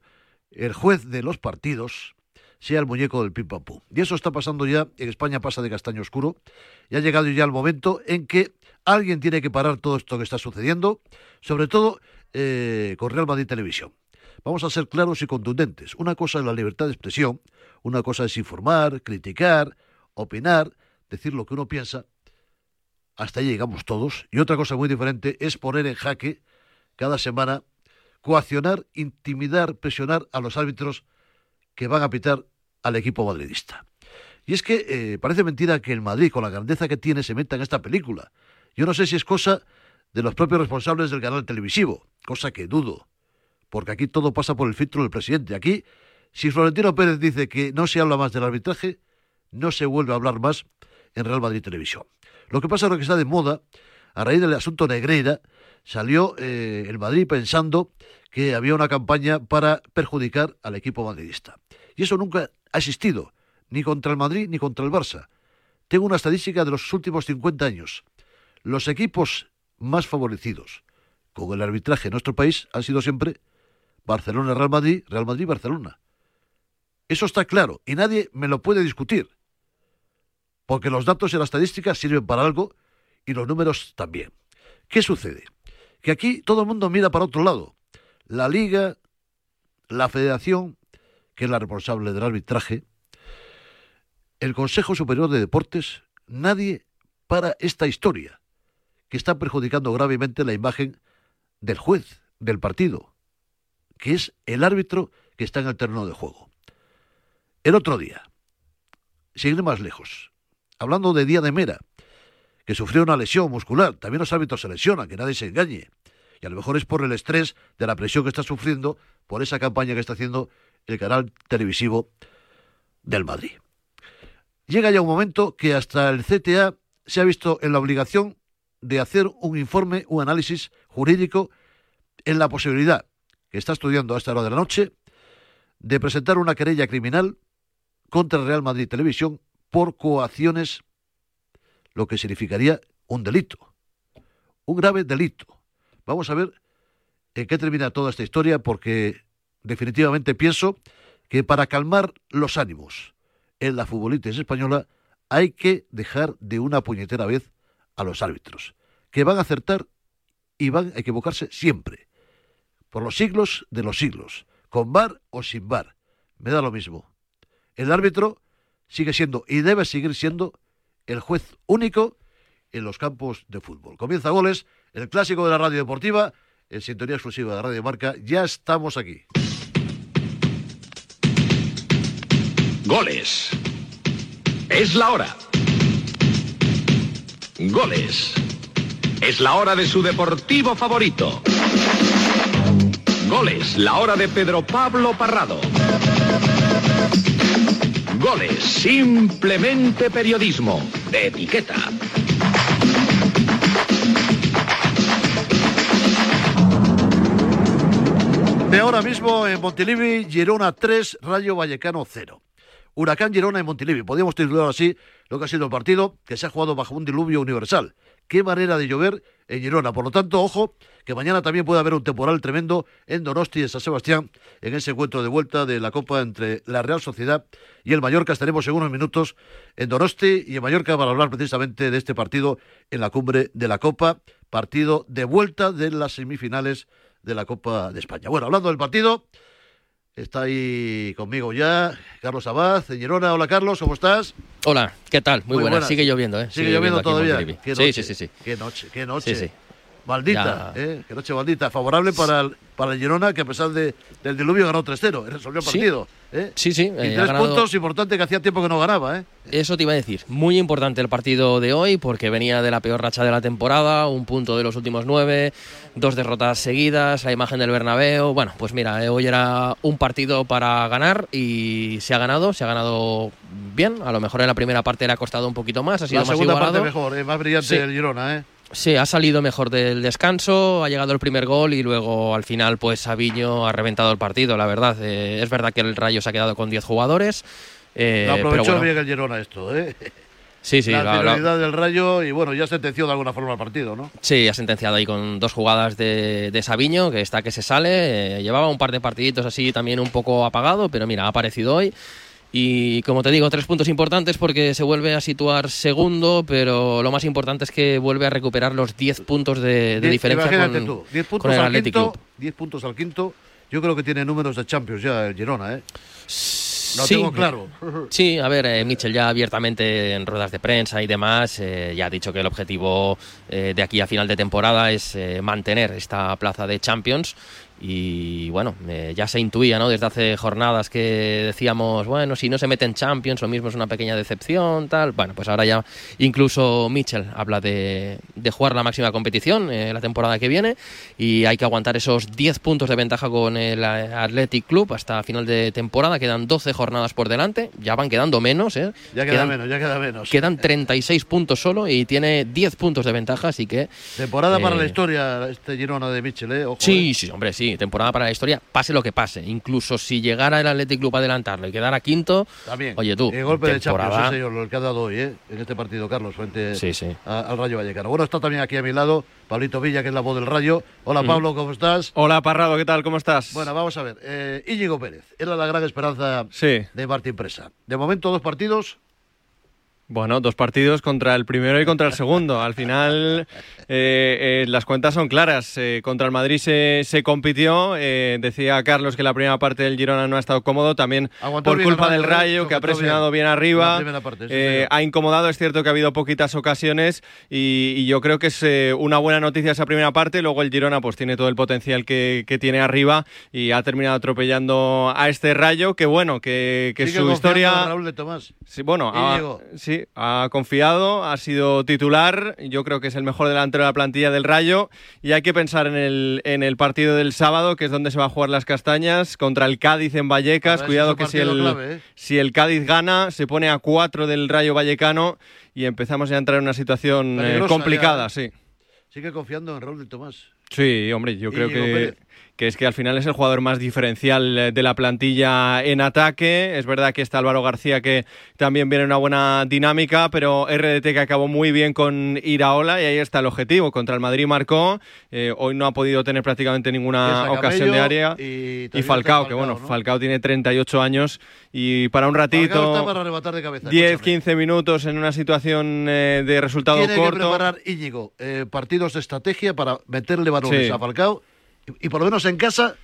el juez de los partidos, sea el muñeco del pim. Y eso está pasando ya, en España pasa de castaño oscuro. Y ha llegado ya el momento en que alguien tiene que parar todo esto que está sucediendo, sobre todo eh, con Real Madrid Televisión. Vamos a ser claros y contundentes. Una cosa es la libertad de expresión, una cosa es informar, criticar, opinar, decir lo que uno piensa, hasta ahí llegamos todos. Y otra cosa muy diferente es poner en jaque cada semana, coaccionar, intimidar, presionar a los árbitros que van a pitar al equipo madridista. Y es que eh, parece mentira que el Madrid, con la grandeza que tiene, se meta en esta película. Yo no sé si es cosa de los propios responsables del canal televisivo, cosa que dudo, porque aquí todo pasa por el filtro del presidente. Aquí, si Florentino Pérez dice que no se habla más del arbitraje, no se vuelve a hablar más en Real Madrid Televisión. Lo que pasa es que está de moda, a raíz del asunto Negreira, salió eh, el Madrid pensando que había una campaña para perjudicar al equipo madridista. Y eso nunca ha existido, ni contra el Madrid ni contra el Barça. Tengo una estadística de los últimos 50 años. Los equipos más favorecidos con el arbitraje en nuestro país han sido siempre Barcelona, Real Madrid, Real Madrid, Barcelona. Eso está claro y nadie me lo puede discutir. Porque los datos y las estadísticas sirven para algo y los números también. ¿Qué sucede? Que aquí todo el mundo mira para otro lado. La liga, la federación, que es la responsable del arbitraje, el Consejo Superior de Deportes, nadie para esta historia, que está perjudicando gravemente la imagen del juez, del partido, que es el árbitro que está en el terreno de juego. El otro día, sin más lejos, hablando de Día de Mera, que sufrió una lesión muscular, también los árbitros se lesionan, que nadie se engañe, y a lo mejor es por el estrés de la presión que está sufriendo por esa campaña que está haciendo el canal televisivo del Madrid. Llega ya un momento que hasta el CTA se ha visto en la obligación de hacer un informe, un análisis jurídico en la posibilidad, que está estudiando a esta hora de la noche, de presentar una querella criminal contra Real Madrid Televisión por coacciones, lo que significaría un delito, un grave delito. Vamos a ver en qué termina toda esta historia, porque definitivamente pienso que para calmar los ánimos en la futbolitis española hay que dejar de una puñetera vez a los árbitros, que van a acertar y van a equivocarse siempre, por los siglos de los siglos, con bar o sin bar. Me da lo mismo. El árbitro sigue siendo y debe seguir siendo el juez único en los campos de fútbol. Comienza goles, el clásico de la radio deportiva, en sintonía exclusiva de Radio Marca. Ya estamos aquí. Goles. Es la hora. Goles. Es la hora de su deportivo favorito. Goles, la hora de Pedro Pablo Parrado. Goles, simplemente periodismo, de etiqueta. De ahora mismo en Montilivi, Girona 3, Rayo Vallecano 0. Huracán Girona en Montilivi. Podríamos titular así lo que ha sido el partido, que se ha jugado bajo un diluvio universal. Qué manera de llover en Girona. Por lo tanto, ojo, que mañana también puede haber un temporal tremendo en Donosti y en San Sebastián, en ese encuentro de vuelta de la Copa entre la Real Sociedad y el Mallorca. Estaremos en unos minutos en Donosti y en Mallorca para hablar precisamente de este partido en la cumbre de la Copa. Partido de vuelta de las semifinales de la Copa de España. Bueno, hablando del partido, está ahí conmigo ya Carlos Abad, en Girona. Hola Carlos, ¿cómo estás? Hola, ¿qué tal? Muy, Muy buena. Sigue lloviendo, ¿eh? Sigue, lloviendo todavía. Sí, sí, sí, sí. Qué noche, qué noche. Sí, sí. Maldita. ¿eh? Qué noche maldita. Favorable para el, para el Girona, que a pesar de, del diluvio ganó 3-0. Resolvió el Sí. partido. ¿eh? Sí, sí. Y eh, tres ganado- puntos, importante que hacía tiempo que no ganaba, ¿eh? Eso te iba a decir. Muy importante el partido de hoy porque venía de la peor racha de la temporada, un punto de los últimos nueve, dos derrotas seguidas, la imagen del Bernabéu. Bueno, pues mira, eh, hoy era un partido para ganar y se ha ganado, se ha ganado bien. A lo mejor en la primera parte le ha costado un poquito más, ha sido La más segunda igualado. parte mejor, ¿eh? más brillante Sí. el Girona, ¿eh? Sí, ha salido mejor del descanso, ha llegado el primer gol y luego al final pues Sabiño ha reventado el partido, la verdad. Eh, es verdad que el Rayo se ha quedado con 10 jugadores. eh, Lo pero aprovechó bueno. bien el Girona esto, ¿eh? Sí, sí, la fidelidad del Rayo y bueno, ya sentenció de alguna forma el partido, ¿no? Sí, ha sentenciado ahí con dos jugadas de, de Sabiño, que está que se sale. eh, llevaba un par de partiditos así también un poco apagado, pero mira, ha aparecido hoy. Y como te digo, tres puntos importantes porque se vuelve a situar segundo, pero lo más importante es que vuelve a recuperar los 10 puntos de, de Die- diferencia con, tú, 10 con puntos el al Athletic quinto, Club. 10 puntos al quinto. Yo creo que tiene números de Champions ya el Girona, ¿eh? Lo Sí, tengo claro. Sí, a ver, eh, Mitchell ya abiertamente en ruedas de prensa y demás eh, ya ha dicho que el objetivo eh, de aquí a final de temporada es eh, mantener esta plaza de Champions y bueno, eh, ya se intuía ¿no? desde hace jornadas que decíamos, bueno, si no se mete en Champions, lo mismo es una pequeña decepción, tal. Bueno, pues ahora ya incluso Mitchell habla de, de jugar la máxima competición eh, la temporada que viene y hay que aguantar esos 10 puntos de ventaja con el Athletic Club hasta final de temporada. Quedan 12 jornadas por delante, ya van quedando menos. ¿eh? Ya queda quedan, menos, ya queda menos. Quedan 36 puntos solo y tiene 10 puntos de ventaja, así que... Temporada para eh, la historia este Girona de Mitchell, ¿eh? Ojo, Sí, ¿eh? sí, hombre, sí, temporada para la historia, pase lo que pase. Incluso si llegara el Athletic Club a adelantarlo y quedara quinto, También. oye tú, El golpe de temporada- Champions, sí, señor, lo que ha dado hoy, ¿eh? En este partido, Carlos, frente Sí, sí. a- al Rayo Vallecano. Bueno, está también aquí a mi lado Pablito Villa, que es la voz del Rayo. Hola, Ujú. Pablo, ¿cómo estás? Hola, Parrado, ¿qué tal? ¿Cómo estás? Bueno, vamos a ver. Eh, Íñigo Pérez, era la gran esperanza Sí. de Martín Presa. De momento, dos partidos. Bueno, dos partidos contra el primero y contra el segundo. Al final, eh, eh, las cuentas son claras. Eh, contra el Madrid se, se compitió. decía Carlos que la primera parte del Girona no ha estado cómodo. También Aguantó por culpa el del Rayo, que ha presionado bien, bien. arriba. Parte, sí, ha incomodado. Es cierto que ha habido poquitas ocasiones. Y, y yo creo que es una buena noticia esa primera parte. Luego el Girona pues tiene todo el potencial que, que tiene arriba. Y ha terminado atropellando a este Rayo. Que bueno, que, que Sigue su historia. Raúl de Tomás. Sí, bueno, ha, Íñigo. Sí, ha confiado, ha sido titular, yo creo que es el mejor delantero de la plantilla del Rayo y hay que pensar en el, en el partido del sábado, que es donde se va a jugar las castañas, contra el Cádiz en Vallecas, Ahora, cuidado que si el, clave, ¿eh? si el Cádiz gana, se pone a cuatro del Rayo Vallecano y empezamos ya a entrar en una situación eh, complicada, ya, sí. Sigue confiando en Raúl de Tomás. Sí, hombre, yo creo que, que es que al final es el jugador más diferencial eh, de la plantilla en ataque. Es verdad que está Álvaro García que también viene en una buena dinámica, pero RDT que acabó muy bien con Iraola y ahí está el objetivo. Contra el Madrid marcó, eh, hoy no ha podido tener prácticamente ninguna ocasión de área. y Falcao, que bueno, Falcao, ¿no? Falcao tiene 38 años y para un ratito... para arrebatar de cabeza. 10, escúchame. 15 minutos en una situación eh, de resultado Tiene que corto. preparar Íñigo eh, partidos de estrategia para meterle Sí. y, y por lo menos en casa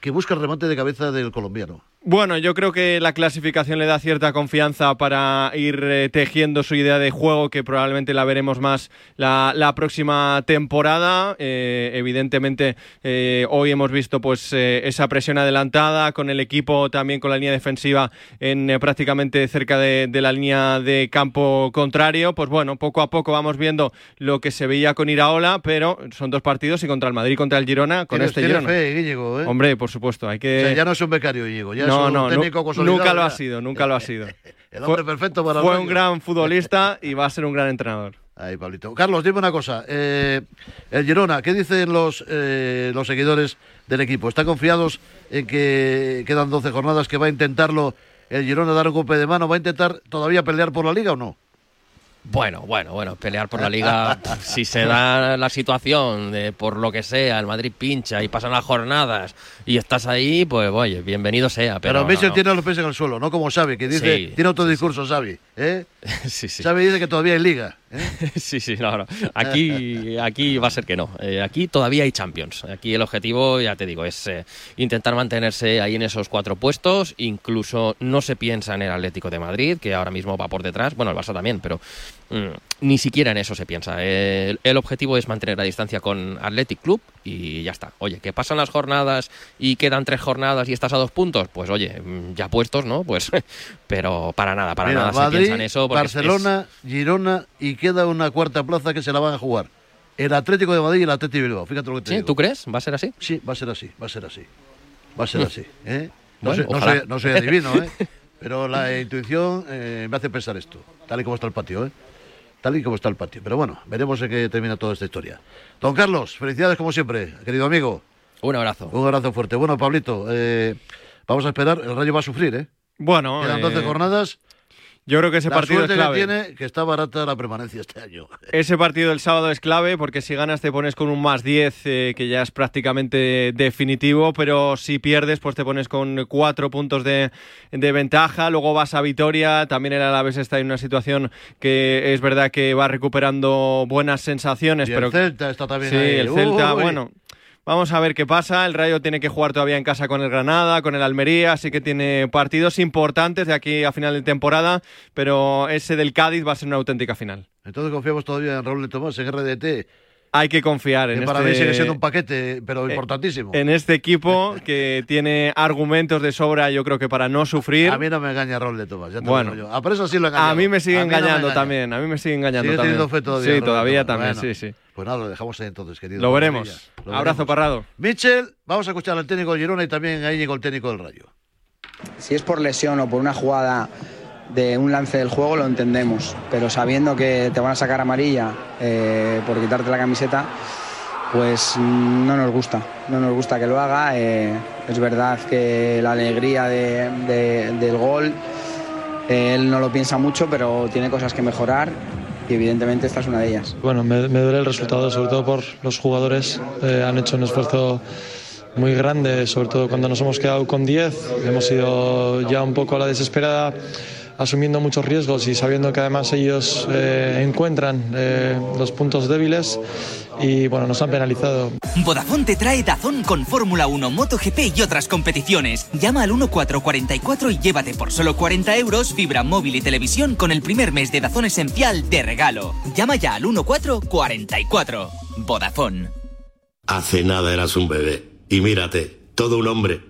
que busca el remate de cabeza del colombiano. Bueno, yo creo que la clasificación le da cierta confianza para ir eh, tejiendo su idea de juego, que probablemente la veremos más la, la próxima temporada. Eh, evidentemente, eh, hoy hemos visto pues eh, esa presión adelantada con el equipo, también con la línea defensiva en prácticamente cerca de, de la línea de campo contrario. Pues bueno, poco a poco vamos viendo lo que se veía con Iraola, pero son dos partidos y contra el Madrid y contra el Girona, con este Girona. fe. Hombre, por supuesto, hay que... O sea, ya no es un becario Íñigo, ya no, un no, nu- técnico consolidado. nunca lo ha sido, nunca lo ha sido. El hombre perfecto para Fue un gran futbolista y va a ser un gran entrenador. Ahí, Pablito. Carlos, dime una cosa. eh, el Girona, ¿qué dicen los, eh, los seguidores del equipo? ¿Están confiados en que quedan 12 jornadas, que va a intentarlo el Girona dar un golpe de mano? ¿Va a intentar todavía pelear por la liga o no? Bueno, bueno, bueno, pelear por la liga, si se da la situación de por lo que sea, el Madrid pincha y pasan las jornadas y estás ahí, pues oye, bienvenido sea. Pero, Pero, no, tiene los pies en el suelo, no como Xavi, que dice, Sí, tiene otro discurso Xavi. ¿eh? Sí, sí. Xavi dice que todavía hay liga. ¿Eh? Sí, sí, no. Aquí, aquí va a ser que no. Eh, aquí todavía hay Champions. Aquí el objetivo, ya te digo, es eh, intentar mantenerse ahí en esos cuatro puestos. Incluso no se piensa en el Atlético de Madrid, que ahora mismo va por detrás. Bueno, el Barça también, pero ni siquiera en eso se piensa. El, el objetivo es mantener la distancia con Athletic Club y ya está. Oye, que pasan las jornadas y quedan tres jornadas y estás a dos puntos, pues oye, mm, ya puestos, ¿no? Pues, pero para nada, para Mira, nada se Madrid, piensa en eso. es- Barcelona, Girona y queda una cuarta plaza que se la van a jugar. El Atlético de Madrid y el Atlético de Bilbao. Fíjate lo que te ¿Sí? digo. ¿Tú crees? ¿Va a ser así? Sí, va a ser así, va a ser así. Va a ser así. ¿eh? No, Bueno, soy, no, soy, no soy adivino, ¿eh? pero la intuición eh, me hace pensar esto, tal y como está el patio. ¿eh? Tal y como está el patio. Pero bueno, veremos en qué termina toda esta historia. Don Carlos, felicidades como siempre, querido amigo. Un abrazo. Un abrazo fuerte. Bueno, Pablito, eh, vamos a esperar. El Rayo va a sufrir, ¿eh? Bueno, Quedan 12 eh, jornadas. Yo creo que ese la partido es suerte clave. que tiene, que está barata la permanencia este año. Ese partido del sábado es clave porque si ganas te pones con un más 10 eh, que ya es prácticamente definitivo, pero si pierdes pues te pones con cuatro puntos de, de ventaja, luego vas a Vitoria, también el Alavés está en una situación que es verdad que va recuperando buenas sensaciones, Y pero el Celta está también sí, ahí. el Celta, Uy. bueno, Vamos a ver qué pasa. El Rayo tiene que jugar todavía en casa con el Granada, con el Almería, así que tiene partidos importantes de aquí a final de temporada, pero ese del Cádiz va a ser una auténtica final. Entonces confiamos todavía en Raúl de Tomás, en RDT, hay que confiar en Que para este, mí sigue siendo un paquete, pero eh, importantísimo. en este equipo que tiene argumentos de sobra, yo creo que para no sufrir. A mí no me engaña Rol de Tomás, ya te Bueno. lo. A por eso sí lo engañado. A mí me sigue A mí no me engañando engaña. también, a mí me sigue engañando Sigue también. teniendo fe todavía. sí, Rol de todavía también, Bueno, sí, sí. Pues nada, lo dejamos ahí entonces, querido. Lo veremos. Lo Abrazo, veremos. Parrado. Michel, vamos a escuchar al técnico del Girona y también a Íñigo, el técnico del Rayo. Si es por lesión o por una jugada de un lance del juego, lo entendemos. Pero sabiendo que te van a sacar amarilla eh, por quitarte la camiseta, pues no nos gusta. No nos gusta que lo haga. Eh, es verdad que la alegría de- del gol, eh, él no lo piensa mucho, pero tiene cosas que mejorar. Y evidentemente esta es una de ellas. Bueno, me, me duele el resultado, sobre todo por los jugadores. Eh, han hecho un esfuerzo muy grande, sobre todo cuando nos hemos quedado con 10. Hemos ido ya un poco a la desesperada, asumiendo muchos riesgos y sabiendo que además ellos eh, encuentran eh, los puntos débiles y bueno, nos han penalizado. Vodafone te trae Dazón con Fórmula 1, MotoGP y otras competiciones. Llama al 1444 y llévate por solo 40 euros fibra móvil y televisión con el primer mes de Dazón Esencial de regalo. Llama ya al 1444. Vodafone. Hace nada eras un bebé. Y mírate, todo un hombre.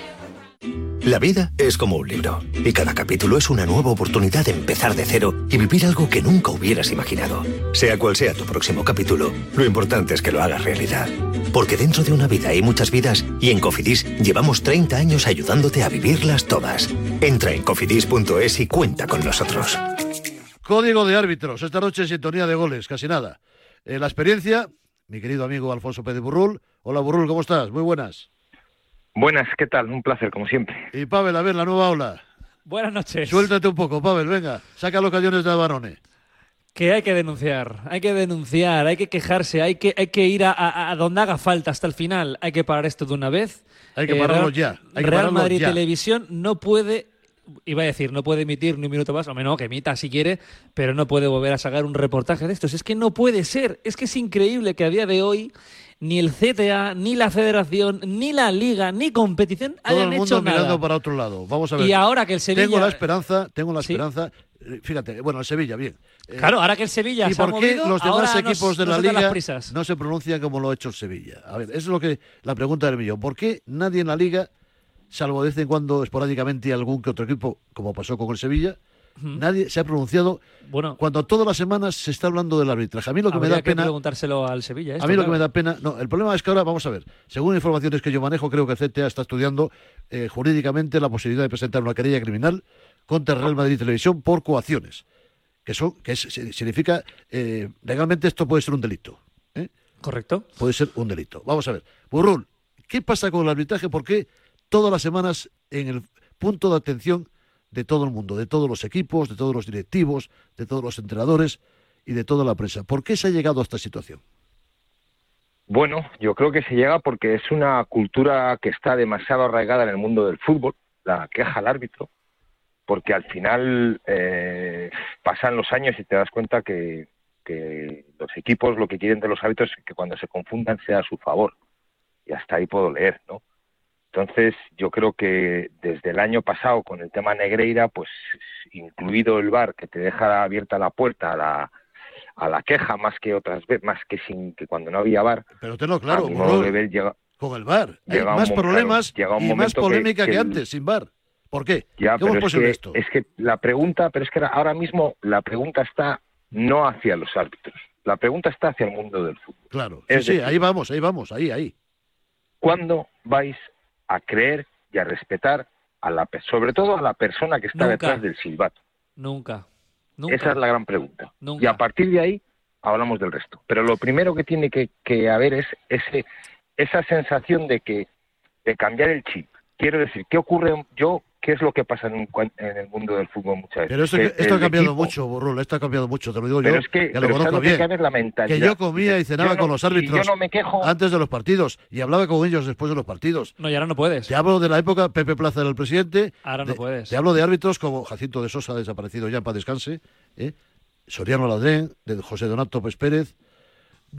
La vida es como un libro y cada capítulo es una nueva oportunidad de empezar de cero y vivir algo que nunca hubieras imaginado. Sea cual sea tu próximo capítulo, lo importante es que lo hagas realidad. Porque dentro de una vida hay muchas vidas y en Cofidis llevamos 30 años ayudándote a vivirlas todas. Entra en cofidis.es y cuenta con nosotros. Código de árbitros. Esta noche sintonía de goles, casi nada. Eh, la experiencia, mi querido amigo Alfonso Pérez Burrul. Hola Burrul, ¿cómo estás? Muy buenas. Buenas, ¿qué tal? Un placer, como siempre. Y Pavel, a ver, la nueva ola. Buenas noches. Suéltate un poco, Pavel, venga. Saca los cañones de Barone. Que hay que denunciar, hay que denunciar, hay que quejarse, hay que, hay que ir a, a- a donde haga falta hasta el final. Hay que parar esto de una vez. Hay que Eh, pararlo Real- ya, hay que Real pararlo Madrid ya. Televisión no puede, iba a decir, no puede emitir ni un minuto más, o menos que emita si quiere, pero no puede volver a sacar un reportaje de estos. Es que no puede ser, es que es increíble que a día de hoy ni el CTA, ni la Federación, ni la Liga, ni competición Todo el hayan mundo hecho mirando nada. para otro lado. Vamos a ver. Y ahora que el Sevilla- Tengo la esperanza, tengo la esperanza. eh, Fíjate, bueno, el Sevilla, bien. Eh, Claro, ahora que el Sevilla ¿Y se ha por qué movido, los demás equipos nos- de la liga no se pronuncian como lo ha hecho el Sevilla? A ver, eso es lo que la pregunta del millón. ¿Por qué nadie en la liga, salvo de vez en cuando esporádicamente algún que otro equipo, como pasó con el Sevilla, nadie se ha pronunciado bueno, cuando todas las semanas se está hablando del arbitraje? A mí lo que me da pena preguntárselo al Sevilla. a esto, mí lo que me da pena, no, el problema es que ahora, vamos a ver, según informaciones que yo manejo, creo que el CTA está estudiando eh, jurídicamente la posibilidad de presentar una querella criminal contra Real Madrid Televisión por coacciones, que son, que es- significa, eh, legalmente esto puede ser un delito. ¿eh? Correcto. Puede ser un delito. Vamos a ver, Burrul, ¿qué pasa con el arbitraje? ¿Por qué todas las semanas en el punto de atención de todo el mundo, de todos los equipos, de todos los directivos, de todos los entrenadores y de toda la prensa? ¿Por qué se ha llegado a esta situación? Bueno, yo creo que se llega porque es una cultura que está demasiado arraigada en el mundo del fútbol, la queja al árbitro, porque al final eh, pasan los años y te das cuenta que, que los equipos lo que quieren de los árbitros es que cuando se confundan sea a su favor. Y hasta ahí puedo leer, ¿no? Entonces, yo creo que desde el año pasado con el tema Negreira, pues incluido el VAR que te deja abierta la puerta a la, a la queja más que otras veces, más que sin que cuando no había VAR. Pero tenlo claro, de ver, llega- con el VAR. Hay llega un más mo- problemas claro, llega un y más momento que- polémica que, el- antes, sin VAR. ¿Por qué? Ya, ¿Cómo pero es que, esto? es que la pregunta, pero es que ahora mismo la pregunta está no hacia los árbitros, la pregunta está hacia el mundo del fútbol. Claro, sí, Es sí, decir, ahí vamos, ahí vamos, ahí, ahí. ¿Cuándo vais a creer y a respetar a la sobre todo a la persona que está Nunca. detrás del silbato? Nunca. Nunca. Esa es la gran pregunta. Nunca. Y a partir de ahí hablamos del resto. Pero lo primero que tiene que, que haber es ese, esa sensación de que de cambiar el chip. Quiero decir, ¿qué ocurre? Yo, ¿qué es lo que pasa en, en el mundo del fútbol muchas veces? Pero esto, Que esto ha cambiado equipo- mucho, Burrul, esto ha cambiado mucho, te lo digo Pero yo, es que- ya lo pero ¿sabes conozco que bien. cambia es la mentalidad? Que yo comía y cenaba no- con los yo árbitros no me quejo- antes de los partidos y hablaba con ellos después de los partidos. No, y ahora no puedes. Te hablo de la época, Pepe Plaza era el presidente. Ahora no de- puedes. Te hablo de árbitros como Jacinto de Sosa, desaparecido ya, para descanse, ¿eh? Soriano Ladrén, de José Donato Pérez Pérez,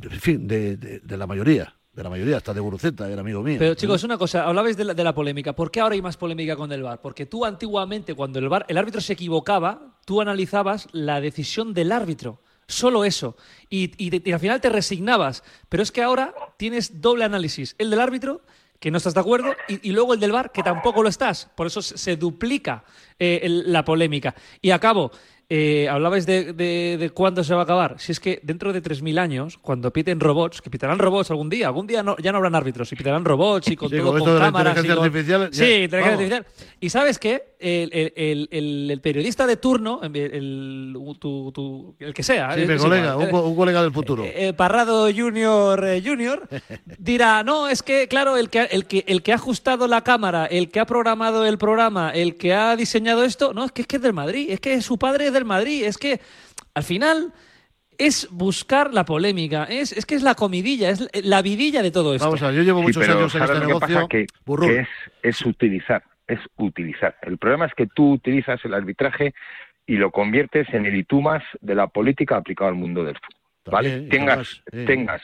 en fin, de, de- de la mayoría, de la mayoría, hasta de Guruceta, era amigo mío. Pero ¿eh? chicos, una cosa, hablabais de la, de la polémica. ¿Por qué ahora hay más polémica con el VAR? Porque tú antiguamente, cuando el VAR, el árbitro se equivocaba, tú analizabas la decisión del árbitro. Solo eso. Y, y al final te resignabas. Pero es que ahora tienes doble análisis. El del árbitro, que no estás de acuerdo, y, y luego el del VAR, que tampoco lo estás. Por eso se, se duplica eh, el- la polémica. Y acabo. Eh, hablabais de, de- de cuándo se va a acabar. Si es que dentro de 3.000 años, cuando piten robots, que pitarán robots algún día, algún día no- ya no habrán árbitros, y pitarán robots y con Sí, todo con con, cámaras. y inteligencia con- artificial, ya- Sí, inteligencia vamos. artificial. Y sabes qué? El, el- el- el- el periodista de turno, el, el- tu- tu- el que sea, Sí, colega, un, eh, un colega del futuro. eh, Parrado Junior eh, Junior dirá, no, es que, claro, el que, ha- el, que, el que ha ajustado la cámara, el que ha programado el programa, el que ha diseñado esto, no, es que es que es del Madrid, es que su padre es del Madrid, es que al final es buscar la polémica, es, es que es la comidilla, es la vidilla de todo esto. Vamos a ver, yo llevo Sí, muchos pero años en ¿sabes este lo que negocio. pasa? Que, Burrul. que es, es utilizar, es utilizar. El problema es que tú utilizas el arbitraje y lo conviertes en el itumas de la política aplicado al mundo del fútbol. ¿Vale? También, tengas, eh. tengas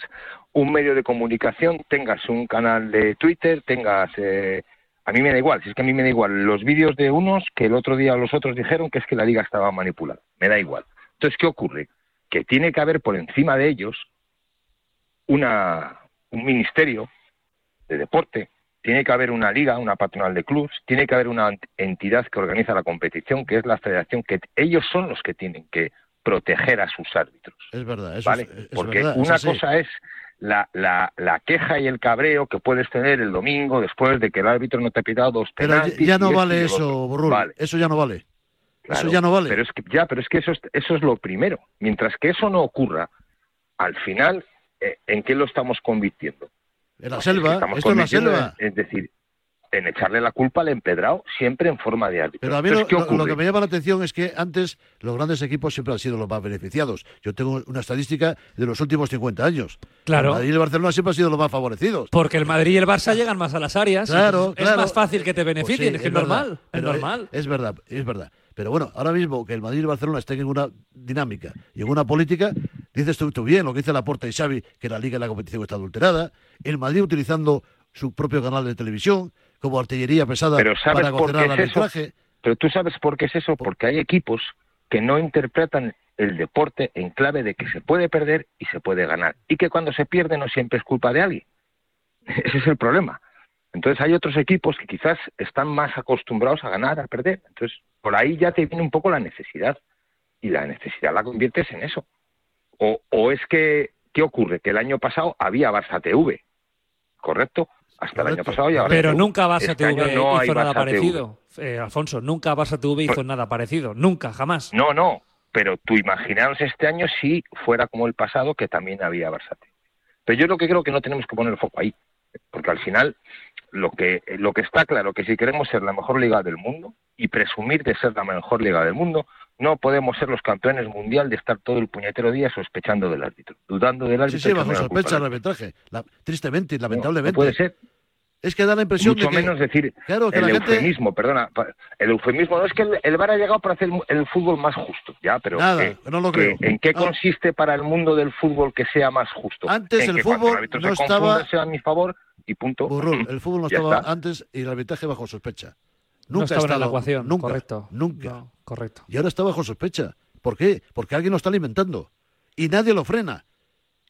un medio de comunicación, tengas un canal de Twitter, tengas... eh, a mí me da igual, si es que a mí me da igual los vídeos de unos que el otro día los otros dijeron que es que la liga estaba manipulada. Me da igual. Entonces, ¿qué ocurre? Que tiene que haber por encima de ellos una, un ministerio de deporte, tiene que haber una liga, una patronal de clubs, tiene que haber una ent- entidad que organiza la competición, que es la federación, que ellos son los que tienen que proteger a sus árbitros. Es verdad, eso ¿vale? es, es Porque verdad, una cosa es la, la, la queja y el cabreo que puedes tener el domingo después de que el árbitro no te ha pitado dos Pero ya- penaltis. ya y no vale eso. Vale. Eso ya no vale. Eso ya no vale. Pero es que, ya, pero es que eso es, eso es lo primero. Mientras que eso no ocurra, al final, eh, ¿en qué lo estamos convirtiendo? En la Pues es que selva, estamos esto es la selva. en- es decir, en echarle la culpa al empedrado siempre en forma de árbitro. Pero a mí lo, Entonces, ¿qué lo- lo ocurre? que me llama la atención es que antes los grandes equipos siempre han sido los más beneficiados. Yo tengo una estadística de los últimos 50 años. Claro. El Madrid y el Barcelona siempre han sido los más favorecidos. Porque el Madrid y el Barça llegan más a las áreas. Claro, es claro. más fácil que te Pues beneficien, sí, es es normal. Es normal. Es, verdad, es verdad. Pero bueno, ahora mismo que el Madrid y el Barcelona estén en una dinámica y en una política, dices tú, tú bien lo que dice Laporta y Xavi, que la liga y la competición está adulterada, el Madrid utilizando su propio canal de televisión como artillería pesada Pero ¿sabes para condenar es eso? arbitraje. Pero tú sabes por qué es eso, porque hay equipos que no interpretan el deporte en clave de que se puede perder y se puede ganar. Y que cuando se pierde no siempre es culpa de alguien. Ese es el problema. Entonces hay otros equipos que quizás están más acostumbrados a ganar, a perder. Entonces por ahí ya te viene un poco la necesidad. Y la necesidad la conviertes en eso. O, o es que, ¿qué ocurre? Que el año pasado había Barça TV, ¿correcto? Hasta el año pasado ya Pero nunca Barça Este TV no hizo nada Barça parecido. Eh, Alfonso, nunca Barça TV hizo nada parecido. Nunca, jamás. No, no, pero tú imaginaros este año si fuera como el pasado, que también había Barça TV. Pero yo lo que creo que no tenemos que poner el foco ahí, porque al final lo que, lo que está claro que si queremos ser la mejor liga del mundo y presumir de ser la mejor liga del mundo, no podemos ser los campeones mundial de estar todo el puñetero día sospechando del árbitro, dudando del Sí, árbitro. sí, y bajo sospecha el arbitraje. La- tristemente y lamentablemente. no puede ser. Es que da la impresión Mucho de que... menos decir Claro, que el la gente- eufemismo, perdona, el eufemismo no es que el, el VAR ha llegado para hacer el fútbol más justo, ya, pero Nada, no lo creo. ¿en qué consiste para el mundo del fútbol que sea más justo? Antes En el que fútbol árbitro no se estaba- sea a mi favor y punto. Burrul, el fútbol no estaba está. antes y el arbitraje bajo sospecha. No Nunca estaba ha en la ecuación, Nunca, correcto. Nunca. No, correcto. Y ahora está bajo sospecha. ¿Por qué? Porque alguien lo está alimentando. Y nadie lo frena.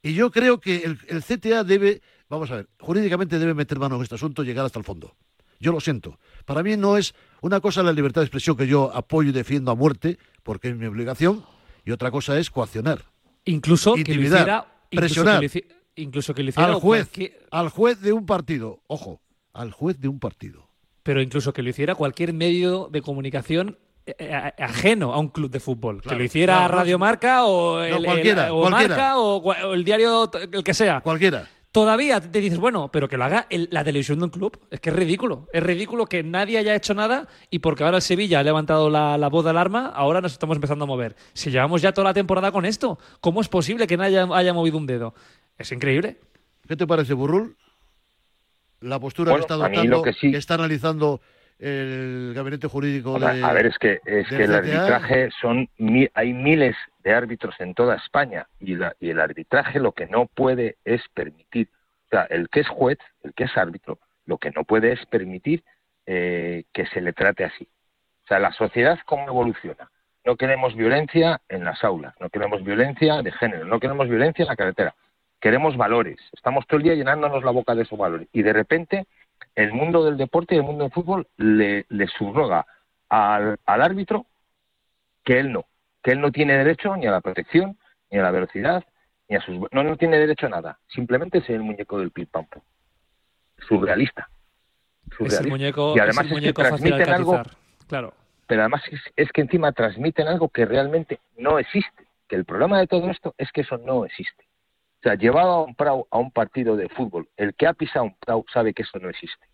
Y yo creo que el, el CTA debe, vamos a ver, jurídicamente debe meter mano en este asunto y llegar hasta el fondo. Yo lo siento. Para mí no es una cosa la libertad de expresión que yo apoyo y defiendo a muerte, porque es mi obligación, y otra cosa es coaccionar. Incluso que lo Intimidar, hiciera. incluso presionar. que lo hici- Incluso que hiciera Al juez, cualquier- al juez de un partido. Ojo, al juez de un partido. Pero incluso que lo hiciera cualquier medio de comunicación eh, a- ajeno a un club de fútbol. que lo hiciera claro, Radio Marca o el, el- cualquiera, o cualquiera. Marca o, el diario, el que sea. Cualquiera. Todavía te dices, bueno, pero que lo haga el- la televisión de un club. Es que es ridículo. Es ridículo que nadie haya hecho nada y porque ahora el Sevilla ha levantado la, la voz de alarma, ahora nos estamos empezando a mover. Si llevamos ya toda la temporada con esto, ¿cómo es posible que nadie haya, haya movido un dedo? Es increíble. ¿Qué te parece, Burrul? La postura Bueno, que está adoptando, que sí- está analizando el gabinete jurídico de. a ver, es que, es que el arbitraje son hay miles de árbitros en toda España y, la- y el arbitraje lo que no puede es permitir, o sea, el que es juez, el que es árbitro, lo que no puede es permitir eh, que se le trate así. O sea, la sociedad cómo evoluciona. No queremos violencia en las aulas, no queremos violencia de género, no queremos violencia en la carretera. Queremos valores. Estamos todo el día llenándonos la boca de esos valores. Y de repente el mundo del deporte y el mundo del fútbol le, le subroga al, al árbitro que él no, que él no tiene derecho ni a la protección, ni a la velocidad, ni a sus... No, no tiene derecho a nada. Simplemente es el muñeco del pim pam pum. Surrealista. Es el Surrealista. muñeco, y es además es que fácil transmiten algo. Claro. pero además es, es que encima transmiten algo que realmente no existe. Que el problema de todo esto es que eso no existe. O sea, llevado a un, prau- a un partido de fútbol, el que ha pisado un prau sabe que eso no existe.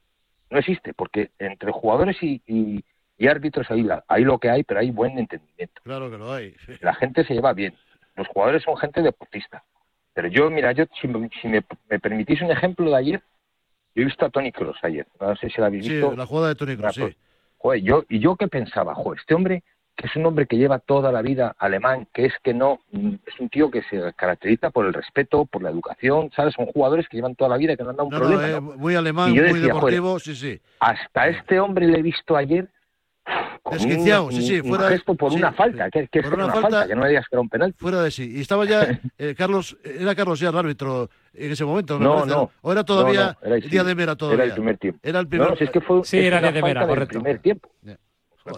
No existe, porque entre jugadores y, y- y árbitros la- hay lo que hay, pero hay buen entendimiento. Claro que lo hay. La gente se lleva bien. Los jugadores son gente deportista. Pero yo, mira, yo si, me, si me- me permitís un ejemplo de ayer, yo he visto a Tony Cross ayer. No sé si la habéis Sí, visto. la jugada de Tony Kroos, sí. Joder, yo, y yo qué pensaba, joder, este hombre, que es un hombre que lleva toda la vida alemán, que es que no, es un tío que se caracteriza por el respeto, por la educación, ¿sabes? Son jugadores que llevan toda la vida, que no han dado un No, no, problema. eh, ¿no? muy alemán, muy decía, deportivo, joder, sí, sí. Hasta este hombre le he visto ayer con Desquiciado, un, sí, sí, un fuera- gesto por sí, una falta, que, que es Por una, una falta, falta- que no me digas que era un penal. Fuera de sí. Y estaba ya eh, Carlos, era Carlos ya el árbitro en ese momento, me No, parece, no. O era todavía No, no, era- el día de Mera todavía. Era el primer tiempo. Era el primer No, si es que fue Sí, es era día de Mera, correcto. primer tiempo, me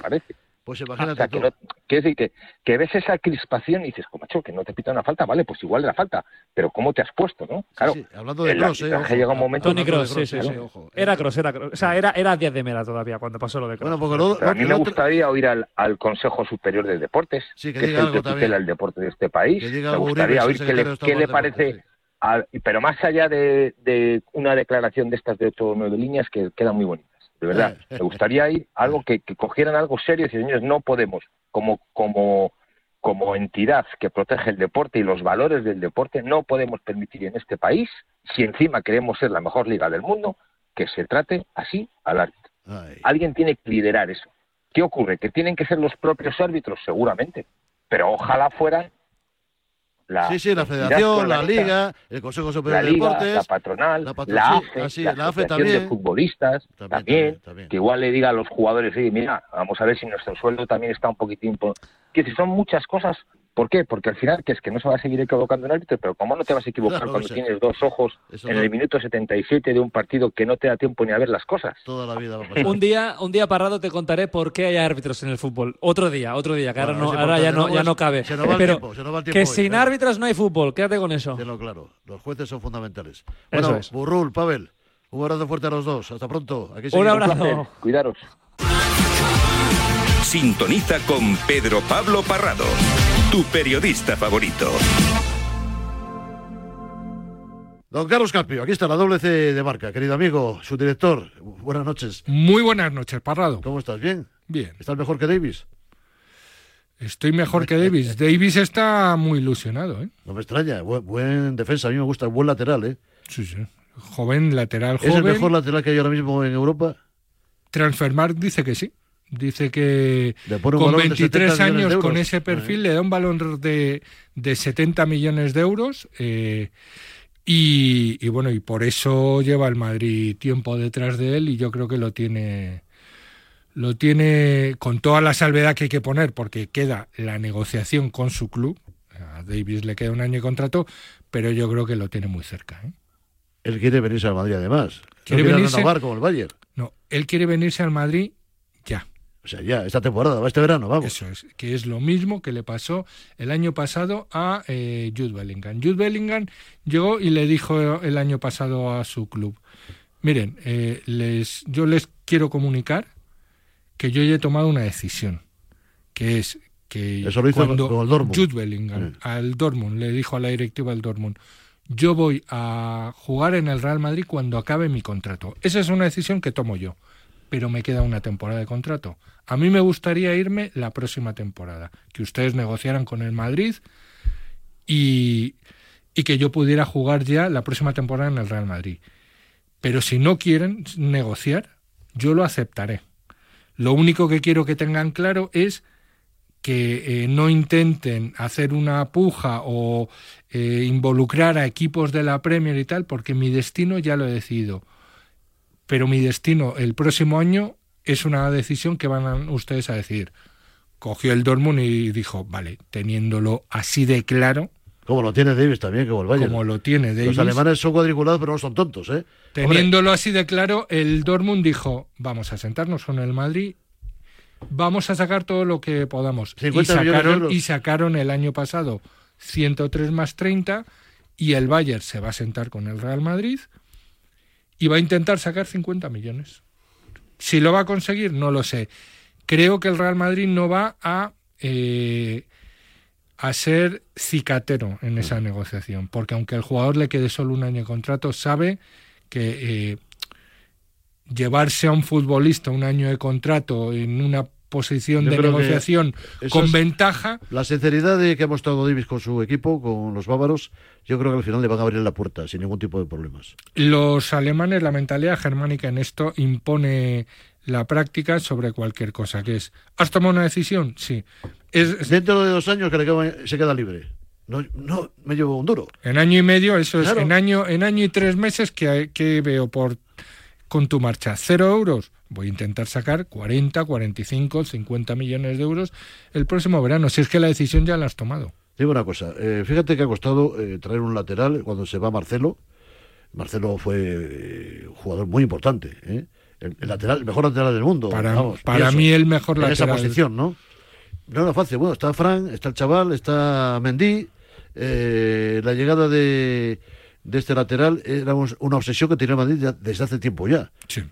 parece. Pues O imagínate sea, que, no, decir, que, que ves esa crispación y dices, "Jo, macho, que no te pita una falta, vale, pues igual era falta, pero ¿cómo te has puesto, no? Claro, hablando de Kroos, eh, ojo. llega un momento... Tony Cross, sí, sí, Claro. sí. Era Cross, era Kroos. O sea, era, era Díaz de Mera todavía cuando pasó lo de Cross. Pero a mí me gustaría oír al, al Consejo Superior de Deportes, Sí, que que, diga es el algo que tutela el deporte de este país. Me gustaría oír qué le, qué le parece, al- pero más allá de, de una declaración de estas de ocho o nueve líneas que quedan muy bonitas. De verdad, me gustaría ir algo que, que cogieran algo serio y decir, señores, no podemos, como, como, como entidad que protege el deporte y los valores del deporte, no podemos permitir en este país, si encima queremos ser la mejor liga del mundo, que se trate así al árbitro. Alguien tiene que liderar eso. ¿Qué ocurre? ¿Que tienen que ser los propios árbitros? Seguramente. Pero ojalá fueran la, Sí, sí, la federación, la liga, el Consejo la Superior de liga, Deportes. la patronal, la la, patro- sí, AFE, ah, sí, la, la AFE también. de futbolistas, también, que igual le diga a los jugadores, sí, mira, vamos a ver si nuestro sueldo también está un poquitín... por-". Que si son muchas cosas, ¿por qué? Porque al final, que es que no se va a seguir equivocando en árbitro, pero ¿cómo no te vas a equivocar Claro, cuando tienes dos ojos eso en no- el minuto 77 de un partido que no te da tiempo ni a ver las cosas? Toda la vida va a pasar. Un día, un día parado te contaré por qué hay árbitros en el fútbol. Otro día, otro día, que ahora, no, ya no, ya ¿no? cabe. Se nos va el Pero tiempo, se nos va el que tiempo hoy, sin árbitros no hay fútbol, quédate con eso. Tenlo claro, los jueces son fundamentales. Bueno, es. Burrul, Pavel, un abrazo fuerte a los dos. Hasta pronto. Aquí Un abrazo. Cuidaros. Sintoniza con Pedro Pablo Parrado, tu periodista favorito. Don Carlos Carpio, aquí está la doble C de marca, querido amigo, su director. Buenas noches. Muy buenas noches, Parrado. ¿Cómo estás? ¿Bien? Bien. ¿Estás mejor que Davis? Estoy mejor que Davis. Davis está muy ilusionado, ¿eh? No me extraña. Buen, buen defensa, a mí me gusta. Buen lateral, ¿eh? Sí, sí. Joven, lateral ¿Es joven. el mejor lateral que hay ahora mismo en Europa? Transfermarkt dice que sí. Dice que con balón de 23 70 millones de años, con ese perfil, le da un balón de, de 70 millones de euros. eh, y, y bueno, y por eso lleva el Madrid tiempo detrás de él y yo creo que lo tiene lo tiene con toda la salvedad que hay que poner porque queda la negociación con su club. A Davis le queda un año de contrato, pero yo creo que lo tiene muy cerca. ¿eh? Él quiere venirse al Madrid, además. Quiere no quiere venirse- renovar como el Bayern. No, él quiere venirse al Madrid ya. O sea, ya, esta temporada, este verano, vamos. Eso es, que es lo mismo que le pasó el año pasado a eh, Jude Bellingham. Jude Bellingham llegó y le dijo el año pasado a su club, miren, eh, les, yo les quiero comunicar que yo ya he tomado una decisión. que es que Eso lo hizo cuando con el Dortmund. Jude Bellingham al Dortmund le dijo a la directiva del Dortmund yo voy a jugar en el Real Madrid cuando acabe mi contrato. Esa es una decisión que tomo yo, pero me queda una temporada de contrato. A mí me gustaría irme la próxima temporada, que ustedes negociaran con el Madrid y, y que yo pudiera jugar ya la próxima temporada en el Real Madrid. Pero si no quieren negociar, yo lo aceptaré. Lo único que quiero que tengan claro es que eh, no intenten hacer una puja o eh, involucrar a equipos de la Premier y tal, porque mi destino ya lo he decidido. Pero mi destino el próximo año es una decisión que van a ustedes a decidir. Cogió el Dortmund y dijo, vale, teniéndolo así de claro, Como lo tiene Davis también, que el Bayern. como lo tiene Davis, Los alemanes son cuadriculados, pero no son tontos, ¿eh? Teniéndolo así de claro, el Dortmund dijo, vamos a sentarnos con el Madrid, vamos a sacar todo lo que podamos. Y 50 millones de sacaron, y sacaron el año pasado 103 más 30 y el Bayern se va a sentar con el Real Madrid y va a intentar sacar 50 millones. Si lo va a conseguir, no lo sé. Creo que el Real Madrid no va a, eh, a ser cicatero en esa negociación, porque aunque el jugador le quede solo un año de contrato, sabe que eh, llevarse a un futbolista un año de contrato en una posición Yo de negociación con ventaja, La sinceridad de que ha mostrado Davis con su equipo, con los bávaros, yo creo que al final le van a abrir la puerta sin ningún tipo de problemas. los alemanes, la mentalidad germánica en esto impone la práctica sobre cualquier cosa, que es, ¿has tomado una decisión? Sí. Es, Dentro de dos años que le se queda libre. No, no me llevo un duro. En año y medio, eso es, en año, en año y tres meses que, que veo por con tu marcha cero euros, voy a intentar sacar 40, 45, 50 millones de euros el próximo verano, si es que la decisión ya la has tomado. Digo una cosa, eh, fíjate que ha costado eh, traer un lateral cuando se va Marcelo. Marcelo fue eh, un jugador muy importante, ¿eh? el, el lateral, el mejor lateral del mundo. Para- vamos, para mí el mejor en esa lateral. posición, ¿no? No era fácil. Bueno, está Fran, está el chaval, está Mendy. la llegada de, de este lateral era un- una obsesión que tenía Madrid desde hace tiempo ya. Sí.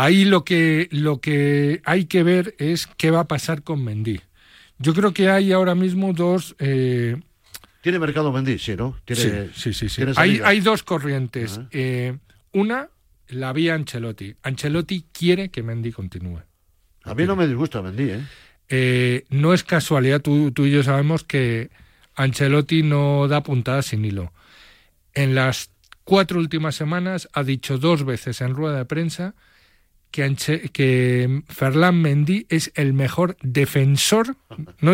Ahí lo que, lo que hay que ver es qué va a pasar con Mendy. Yo creo que hay ahora mismo dos... eh, Tiene mercado Mendy, sí, ¿no? Tiene, sí, sí, sí, Hay, hay dos corrientes. Eh, una, la vía Ancelotti. Ancelotti quiere que Mendy continúe. A mí no me disgusta Mendy, ¿eh? Eh, no es casualidad, tú, tú y yo sabemos que Ancelotti no da puntadas sin hilo. En las cuatro últimas semanas ha dicho dos veces en rueda de prensa que, que Ferland Mendy es el mejor defensor, no